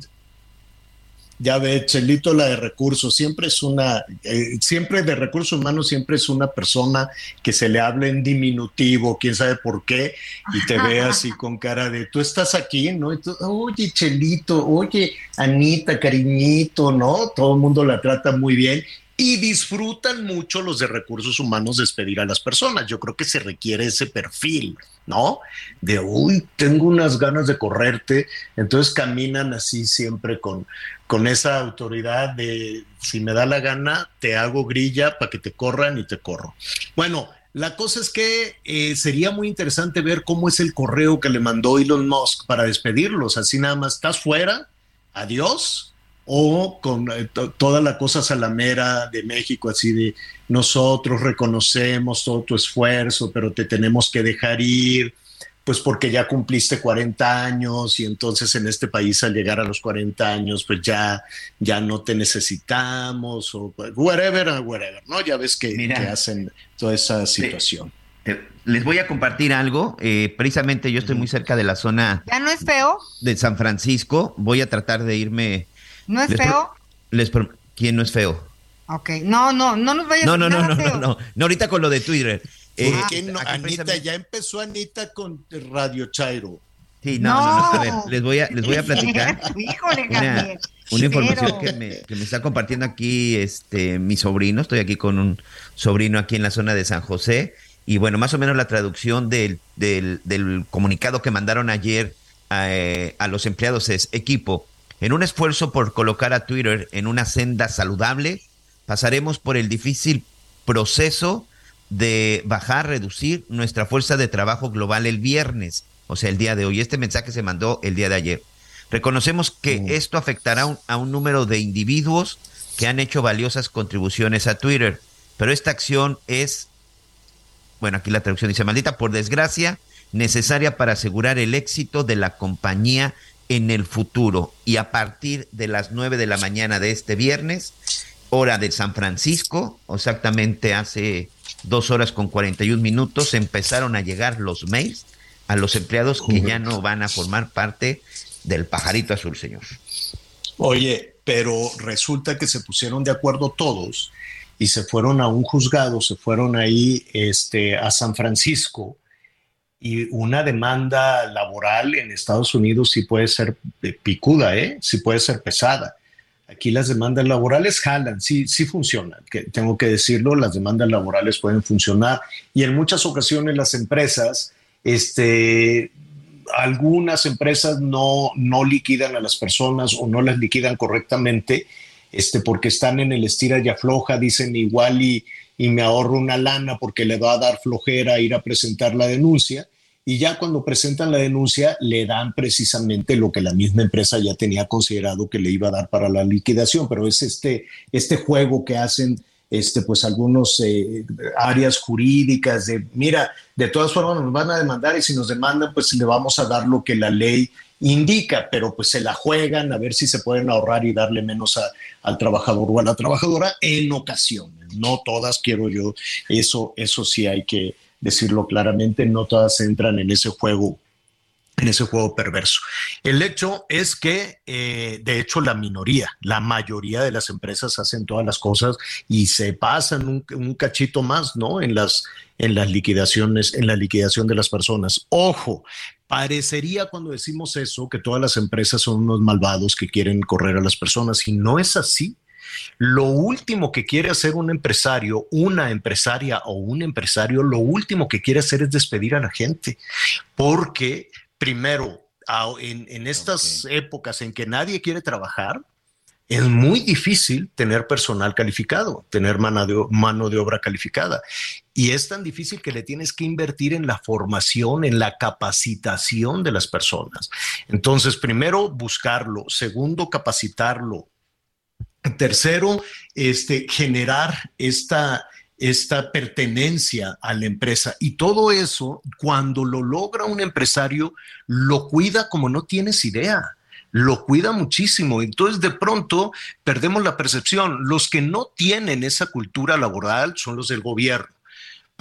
Ya ve, Chelito, la de recursos, siempre es una, eh, siempre de recursos humanos, siempre es una persona que se le habla en diminutivo, quién sabe por qué, y te ve así con cara de, tú estás aquí, ¿no? oye, Chelito, oye, Anita, cariñito, ¿no? Todo el mundo la trata muy bien y disfrutan mucho los de recursos humanos despedir a las personas. Yo creo que se requiere ese perfil, ¿no? De, uy, tengo unas ganas de correrte. Entonces caminan así siempre con, con esa autoridad de, si me da la gana, te hago grilla para que te corran y te corro. Bueno, la cosa es que eh, sería muy interesante ver cómo es el correo que le mandó Elon Musk para despedirlos. Así nada más, estás fuera, adiós, o con eh, toda la cosa salamera de México, así de nosotros reconocemos todo tu esfuerzo, pero te tenemos que dejar ir, pues porque ya cumpliste 40 años y entonces en este país al llegar a los 40 años, pues ya, ya no te necesitamos o whatever, whatever, ¿no? Ya ves que, hacen toda esa situación. les voy a compartir algo. Eh, precisamente yo estoy muy cerca de la zona. ¿Ya no es feo? De San Francisco. Voy a tratar de irme ¿No es feo? ¿Quién no es feo? Ok, no, no, no nos vayas no, no, no, no, no, no, no, ahorita con lo de Twitter. Eh, no? Anita, ya empezó Anita con Radio Chairo. Sí, no, no, no, a ver, les voy a, les voy a platicar Híjole, una, una información que me, que me, está compartiendo aquí este mi sobrino, estoy aquí con un sobrino aquí en la zona de San José, y bueno, más o menos la traducción del, del, del comunicado que mandaron ayer a, eh, a los empleados es equipo, en un esfuerzo por colocar a Twitter en una senda saludable, pasaremos por el difícil proceso de bajar, reducir nuestra fuerza de trabajo global el viernes, o sea, el día de hoy. Este mensaje se mandó el día de ayer. Reconocemos que mm. esto afectará a un número de individuos que han hecho valiosas contribuciones a Twitter, pero esta acción es, bueno, aquí la traducción dice, maldita, por desgracia, necesaria para asegurar el éxito de la compañía en el futuro. Y a partir de las 9 de la mañana de este viernes, hora de San Francisco, exactamente hace dos horas con 41 minutos, empezaron a llegar los mails a los empleados que ya no van a formar parte del pajarito azul, señor. Oye, pero resulta que se pusieron de acuerdo todos y se fueron a un juzgado, se fueron ahí este, a San Francisco y una demanda laboral en Estados Unidos sí puede ser picuda, ¿eh? sí puede ser pesada. Aquí las demandas laborales jalan, sí, sí funcionan, tengo que decirlo, las demandas laborales pueden funcionar y en muchas ocasiones las empresas, este, algunas empresas no, no liquidan a las personas o no las liquidan correctamente, este, porque están en el estira y afloja, dicen igual y, y me ahorro una lana porque le va a dar flojera ir a presentar la denuncia y ya cuando presentan la denuncia le dan precisamente lo que la misma empresa ya tenía considerado que le iba a dar para la liquidación, pero es este, este juego que hacen este, pues algunos eh, áreas jurídicas de, mira, de todas formas nos van a demandar y si nos demandan, pues le vamos a dar lo que la ley indica, pero pues se la juegan a ver si se pueden ahorrar y darle menos al trabajador o a la trabajadora en ocasiones, no todas quiero yo, eso, eso sí hay que, decirlo claramente, no todas entran en ese juego en ese juego perverso. El hecho es que, eh, de hecho, la minoría, la mayoría de las empresas hacen todas las cosas y se pasan un, un, cachito más, ¿no? En las, en las liquidaciones, en la liquidación de las personas. Ojo, parecería cuando decimos eso que todas las empresas son unos malvados que quieren correr a las personas y no es así. Lo último que quiere hacer un empresario, una empresaria o un empresario, lo último que quiere hacer es despedir a la gente, porque primero, en, estas épocas en que nadie quiere trabajar, es muy difícil tener personal calificado, tener mano de, mano de, obra calificada. Y es tan difícil que le tienes que invertir en la formación, en la capacitación de las personas. Entonces, primero, buscarlo. Segundo, capacitarlo. Tercero, este, generar esta, esta pertenencia a la empresa. Y todo eso, cuando lo logra un empresario, lo cuida como no tienes idea. Lo cuida muchísimo. Entonces, de pronto, perdemos la percepción. Los que no tienen esa cultura laboral son los del gobierno.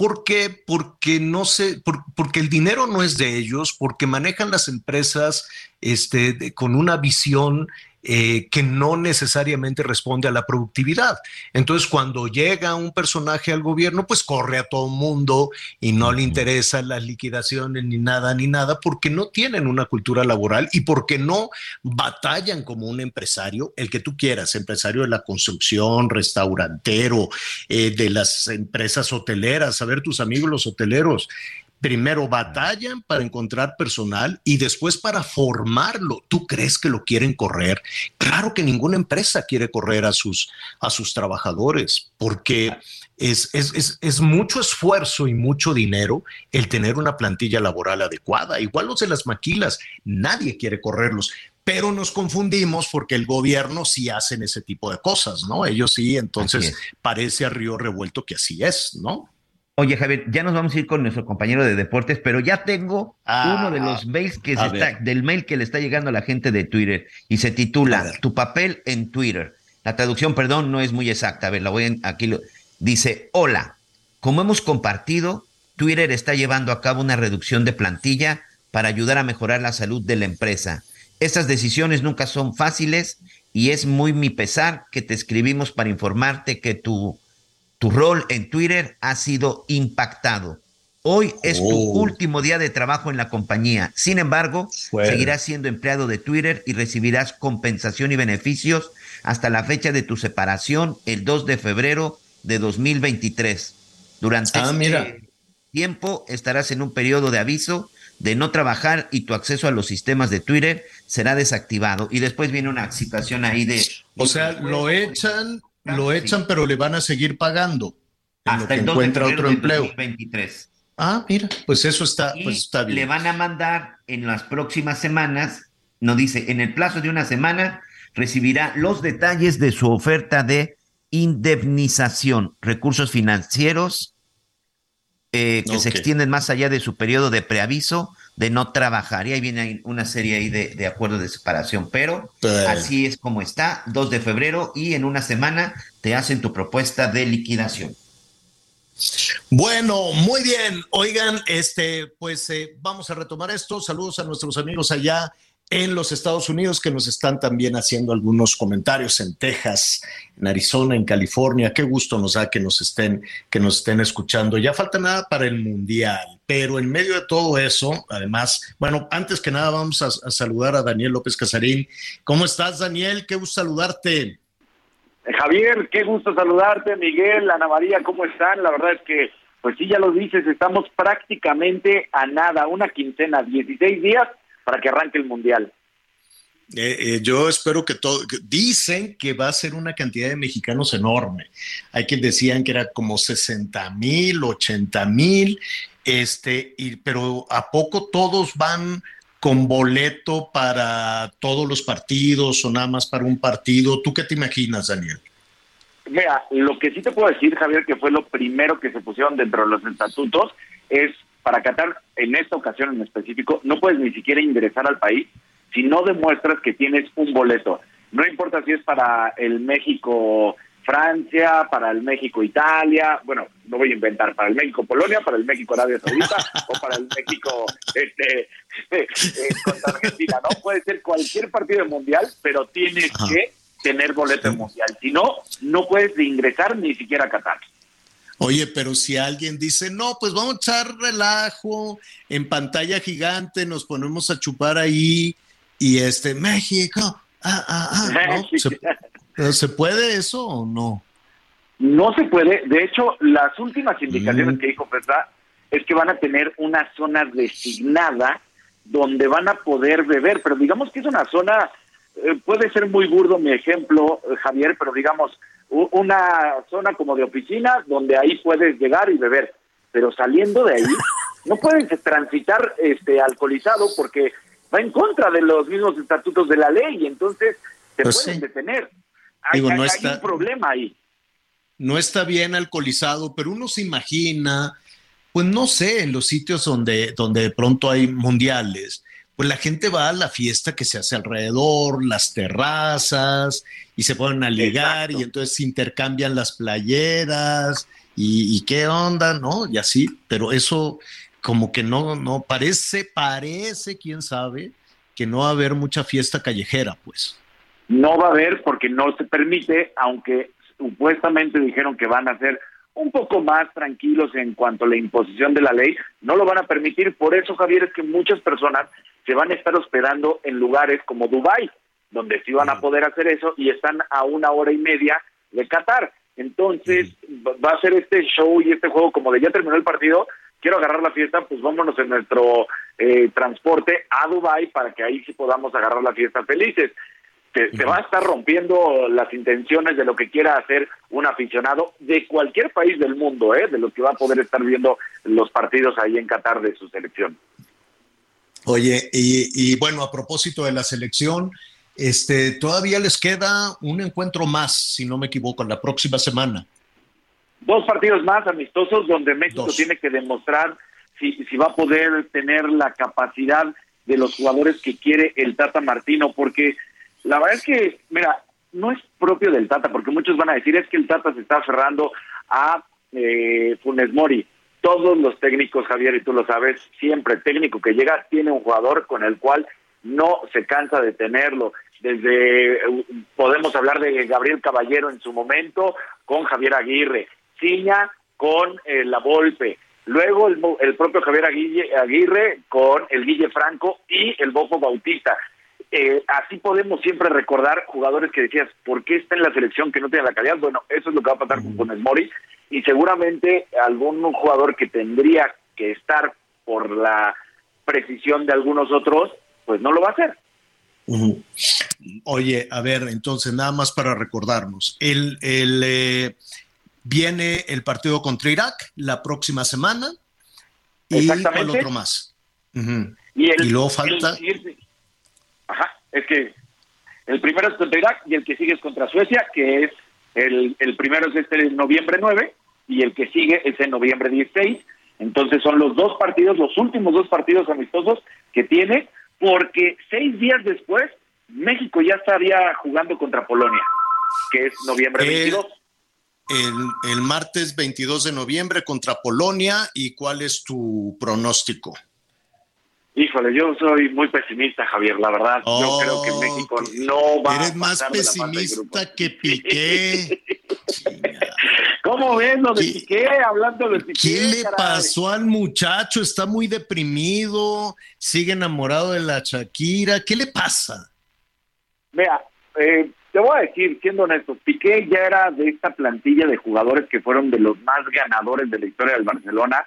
¿Por qué? Porque no sé, porque el dinero no es de ellos, porque manejan las empresas este, con una visión eh, que no necesariamente responde a la productividad. Entonces, cuando llega un personaje al gobierno, pues corre a todo mundo y no le interesan las liquidaciones ni nada, ni nada, porque no tienen una cultura laboral y porque no batallan como un empresario, el que tú quieras, empresario de la construcción, restaurantero, eh, de las empresas hoteleras, a ver tus amigos los hoteleros, primero batallan para encontrar personal y después para formarlo. ¿Tú crees que lo quieren correr? Claro que ninguna empresa quiere correr a sus, a sus trabajadores porque es, es, es, mucho esfuerzo y mucho dinero el tener una plantilla laboral adecuada. Igual los de las maquilas, nadie quiere correrlos. Pero nos confundimos porque el gobierno sí hacen ese tipo de cosas, ¿no? Ellos sí, entonces parece a río revuelto que así es, ¿no? Oye, Javier, ya nos vamos a ir con nuestro compañero de deportes, pero ya tengo ah, uno de los mails que se está, del mail que le está llegando a la gente de Twitter y se titula Tu papel en Twitter. La traducción, perdón, no es muy exacta. A ver, la voy a, aquí lo, dice, hola, como hemos compartido, Twitter está llevando a cabo una reducción de plantilla para ayudar a mejorar la salud de la empresa. Estas decisiones nunca son fáciles y es muy mi pesar que te escribimos para informarte que tu tu rol en Twitter ha sido impactado. Hoy es tu oh. último día de trabajo en la compañía. Sin embargo, seguirás siendo empleado de Twitter y recibirás compensación y beneficios hasta la fecha de tu separación, el 2 de febrero de 2023. Durante ah, este tiempo estarás en un periodo de aviso de no trabajar y tu acceso a los sistemas de Twitter será desactivado. Y después viene una situación ahí de... O sea, lo echan lo echan, pero le van a seguir pagando. Hasta el encuentra otro empleo. 2023. Ah, mira, pues eso está, pues está bien. Le van a mandar en las próximas semanas, nos dice, en el plazo de una semana recibirá los detalles de su oferta de indemnización, recursos financieros eh, que se extienden más allá de su periodo de preaviso de no trabajar. Y ahí viene una serie ahí de, de acuerdos de separación, pero así es como está, 2 de febrero y en una semana te hacen tu propuesta de liquidación. Bueno, muy bien. Oigan, este, pues eh, vamos a retomar esto. Saludos a nuestros amigos allá en los Estados Unidos que nos están también haciendo algunos comentarios en Texas, en Arizona, en California. Qué gusto nos da que nos estén, que nos estén escuchando. Ya falta nada para el Mundial, pero en medio de todo eso, además, bueno, antes que nada vamos a, saludar a Daniel López Casarín. ¿Cómo estás, Daniel? Qué gusto saludarte. Javier, qué gusto saludarte, Miguel, Ana María, ¿cómo están? La verdad es que, pues sí, ya lo dices, estamos prácticamente a nada, una quincena, 16 días para que arranque el Mundial. Eh, eh, yo espero que todo, dicen que va a ser una cantidad de mexicanos enorme. Hay quien decían que era como 60 mil, 80 mil, este, y, pero ¿a poco todos van con boleto para todos los partidos o nada más para un partido? ¿Tú qué te imaginas, Daniel? Mira, lo que sí te puedo decir, Javier, que fue lo primero que se pusieron dentro de los estatutos, es para Qatar, en esta ocasión en específico, no puedes ni siquiera ingresar al país si no demuestras que tienes un boleto. No importa si es para el México Francia, para el México Italia, bueno, no voy a inventar, para el México Polonia, para el México Arabia Saudita o para el México este, eh, contra Argentina, ¿no? Puede ser cualquier partido mundial, pero tienes que tener boleto mundial. Si no, no puedes ingresar ni siquiera a Qatar. Oye, pero si alguien dice, no, pues vamos a echar relajo en pantalla gigante, nos ponemos a chupar ahí y este, México, ah, ah, ah, ¿no? ¿Se, puede eso o no? No se puede. De hecho, las últimas indicaciones que dijo Fesa es que van a tener una zona designada donde van a poder beber, pero digamos que es una zona, eh, puede ser muy burdo mi ejemplo, eh, Javier, pero digamos, una zona como de oficina donde ahí puedes llegar y beber, pero saliendo de ahí no puedes transitar este alcoholizado porque va en contra de los mismos estatutos de la ley y entonces te Pues pueden sí. detener. Hay, Digo, no hay- un problema ahí. no está bien alcoholizado, pero uno se imagina, pues no sé, en los sitios donde, donde de pronto hay mundiales, pues la gente va a la fiesta que se hace alrededor, las terrazas, y se ponen a ligar, y entonces intercambian las playeras, y, y qué onda, ¿no? Y así, pero eso como que no, no, parece, parece, quién sabe, que no va a haber mucha fiesta callejera, pues. No va a haber porque no se permite, aunque supuestamente dijeron que van a ser un poco más tranquilos en cuanto a la imposición de la ley, no lo van a permitir. Por eso, Javier, es que muchas personas se van a estar hospedando en lugares como Dubái, donde sí van a poder hacer eso y están a una hora y media de Qatar. Entonces, va- a ser este show y este juego como de ya terminó el partido, quiero agarrar la fiesta, pues vámonos en nuestro eh, transporte a Dubái para que ahí sí podamos agarrar la fiesta felices. Se, se va a estar rompiendo las intenciones de lo que quiera hacer un aficionado de cualquier país del mundo, ¿eh? de los que va a poder estar viendo los partidos ahí en Qatar de su selección. Oye, y, y bueno, a propósito de la selección, este, todavía les queda un encuentro más, si no me equivoco, la próxima semana. Dos partidos más amistosos donde México Dos. tiene que demostrar si, si va a poder tener la capacidad de los jugadores que quiere el Tata Martino, porque la verdad es que, mira, no es propio del Tata, porque muchos van a decir es que el Tata se está aferrando a eh, Funes Mori. Todos los técnicos, Javier, y tú lo sabes, siempre técnico que llega tiene un jugador con el cual no se cansa de tenerlo. Desde eh, podemos hablar de Gabriel Caballero en su momento con Javier Aguirre, Ciña con eh, La Volpe, luego el, propio Javier Aguille- Aguirre con el Guille Franco y el Bofo Bautista. Eh, así podemos siempre recordar jugadores que decías, ¿por qué está en la selección que no tiene la calidad? Bueno, eso es lo que va a pasar con Funes Mori y seguramente algún jugador que tendría que estar por la precisión de algunos otros, pues no lo va a hacer. Oye, a ver, entonces nada más para recordarnos, el, el, eh, viene el partido contra Irak la próxima semana y el otro más. Y, el- Y luego falta- el- ajá, es que el primero es contra Irak y el que sigue es contra Suecia, que es el, el primero es este noviembre 9 y el que sigue es en noviembre 16. Entonces son los dos partidos, los últimos dos partidos amistosos que tiene, porque seis días después México ya estaría jugando contra Polonia, que es noviembre El- 22. El, el martes 22 de noviembre contra Polonia y cuál es tu pronóstico. Híjole, yo soy muy pesimista, Javier, la verdad. yo Oh, creo que México no va Eres a más de grupos. pesimista que Piqué. ¿Cómo ves lo de Piqué? Hablando de Piqué. ¿Qué le caray. pasó al muchacho? Está muy deprimido, sigue enamorado de la Shakira. ¿Qué le pasa? Vea, eh, te voy a decir, siendo honesto, Piqué ya era de esta plantilla de jugadores que fueron de los más ganadores de la historia del Barcelona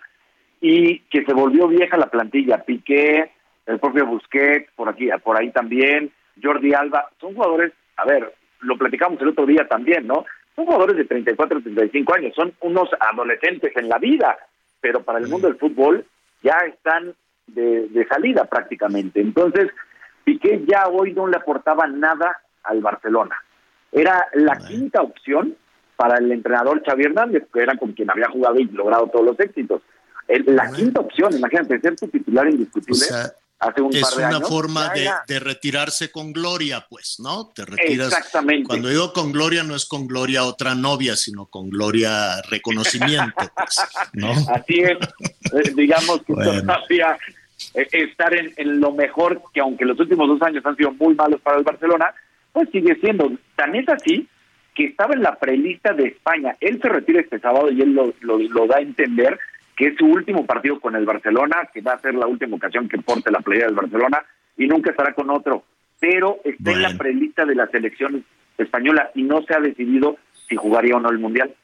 y que se volvió vieja la plantilla. Piqué, el propio Busquets, por aquí, por ahí también, Jordi Alba, son jugadores, a ver, lo platicamos el otro día también, ¿no? Son jugadores de 34, 35 años, son unos adolescentes en la vida, pero para el mundo del fútbol ya están de, de salida prácticamente. Entonces, Piqué ya hoy no le aportaba nada al Barcelona. Era la quinta opción para el entrenador Xavi Hernández, que era con quien había jugado y logrado todos los éxitos. La quinta opción, imagínate, ser su titular indiscutible. hace un es par de una años, forma de, retirarse con gloria, pues, ¿no? Te retiras. Exactamente. Cuando digo con gloria, no es con gloria otra novia, sino con gloria reconocimiento, pues, ¿no? Así es, Eh, digamos que Bueno. todavía eh, estar en, en lo mejor, que aunque los últimos dos años han sido muy malos para el Barcelona, pues sigue siendo. Tan es así que estaba en la prelista de España. Él se retira este sábado y él lo, lo, lo da a entender que es su último partido con el Barcelona, que va a ser la última ocasión que porte la playa del Barcelona y nunca estará con otro. Pero está en la prelista de la selección española y no se ha decidido si jugaría o no el Mundial.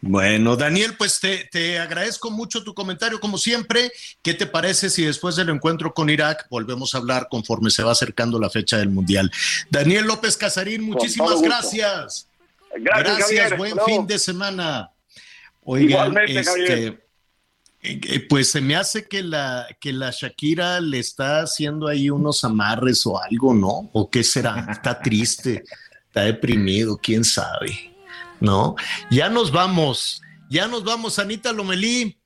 Bueno, Daniel, pues te, te agradezco mucho tu comentario, como siempre. ¿Qué te parece si después del encuentro con Irak volvemos a hablar conforme se va acercando la fecha del Mundial? Daniel López Casarín, muchísimas gracias. Gracias, buen Hasta luego. fin de semana. Oigan, este, eh, eh, pues se me hace que la, que la Shakira le está haciendo ahí unos amarres o algo, ¿no? ¿O qué será? Está triste, está deprimido, quién sabe, ¿no? Ya nos vamos, ya nos vamos, Anita Lomelí.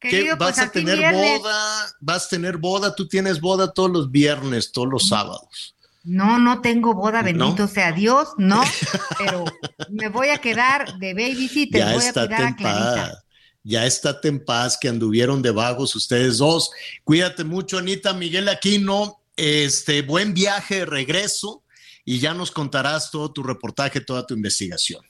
¿Qué, Querido, vas pues, a así tener viernes. boda, vas a tener boda, tú tienes boda todos los viernes, todos los sábados. No, no tengo boda, ¿No? bendito sea Dios, no, pero me voy a quedar de babysitter, ya voy a cuidar a Clarita. Ya estate en paz, que anduvieron de vagos ustedes dos. Cuídate mucho, Anita, Miguel Aquino. Este, buen viaje de regreso y ya nos contarás todo tu reportaje, toda tu investigación.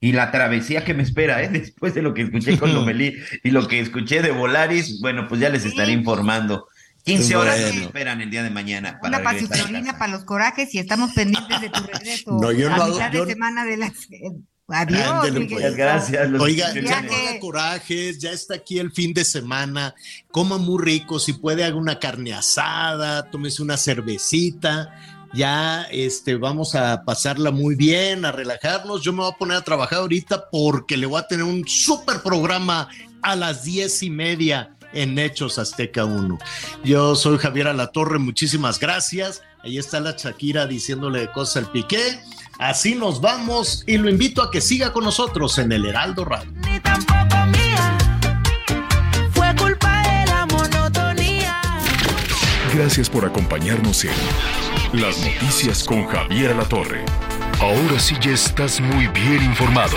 Y la travesía que me espera, ¿eh? después de lo que escuché con Lomelí y lo que escuché de Volaris, bueno, pues ya les estaré informando. 15 horas Bueno. esperan el día de mañana para Una regresar a pasitrolina casa. para los corajes y estamos pendientes de tu regreso. No, yo no a hago- mitad yo- de semana de la... Adiós, Ándele, mi pues. gracias, los Oiga, ya no haga corajes, ya está aquí el fin de semana, coma muy rico, si puede haga una carne asada, tómese una cervecita, ya este, vamos a pasarla muy bien, a relajarnos. Yo me voy a poner a trabajar ahorita porque le voy a tener un súper programa a las diez y media en Hechos Azteca 1. Yo soy Javier Alatorre, muchísimas gracias. Ahí está la Shakira diciéndole cosas al piqué. Así nos vamos y lo invito a que siga con nosotros en el Heraldo Radio. Fue culpa de la monotonía. Gracias por acompañarnos en Las Noticias con Javier Alatorre. Ahora sí ya estás muy bien informado.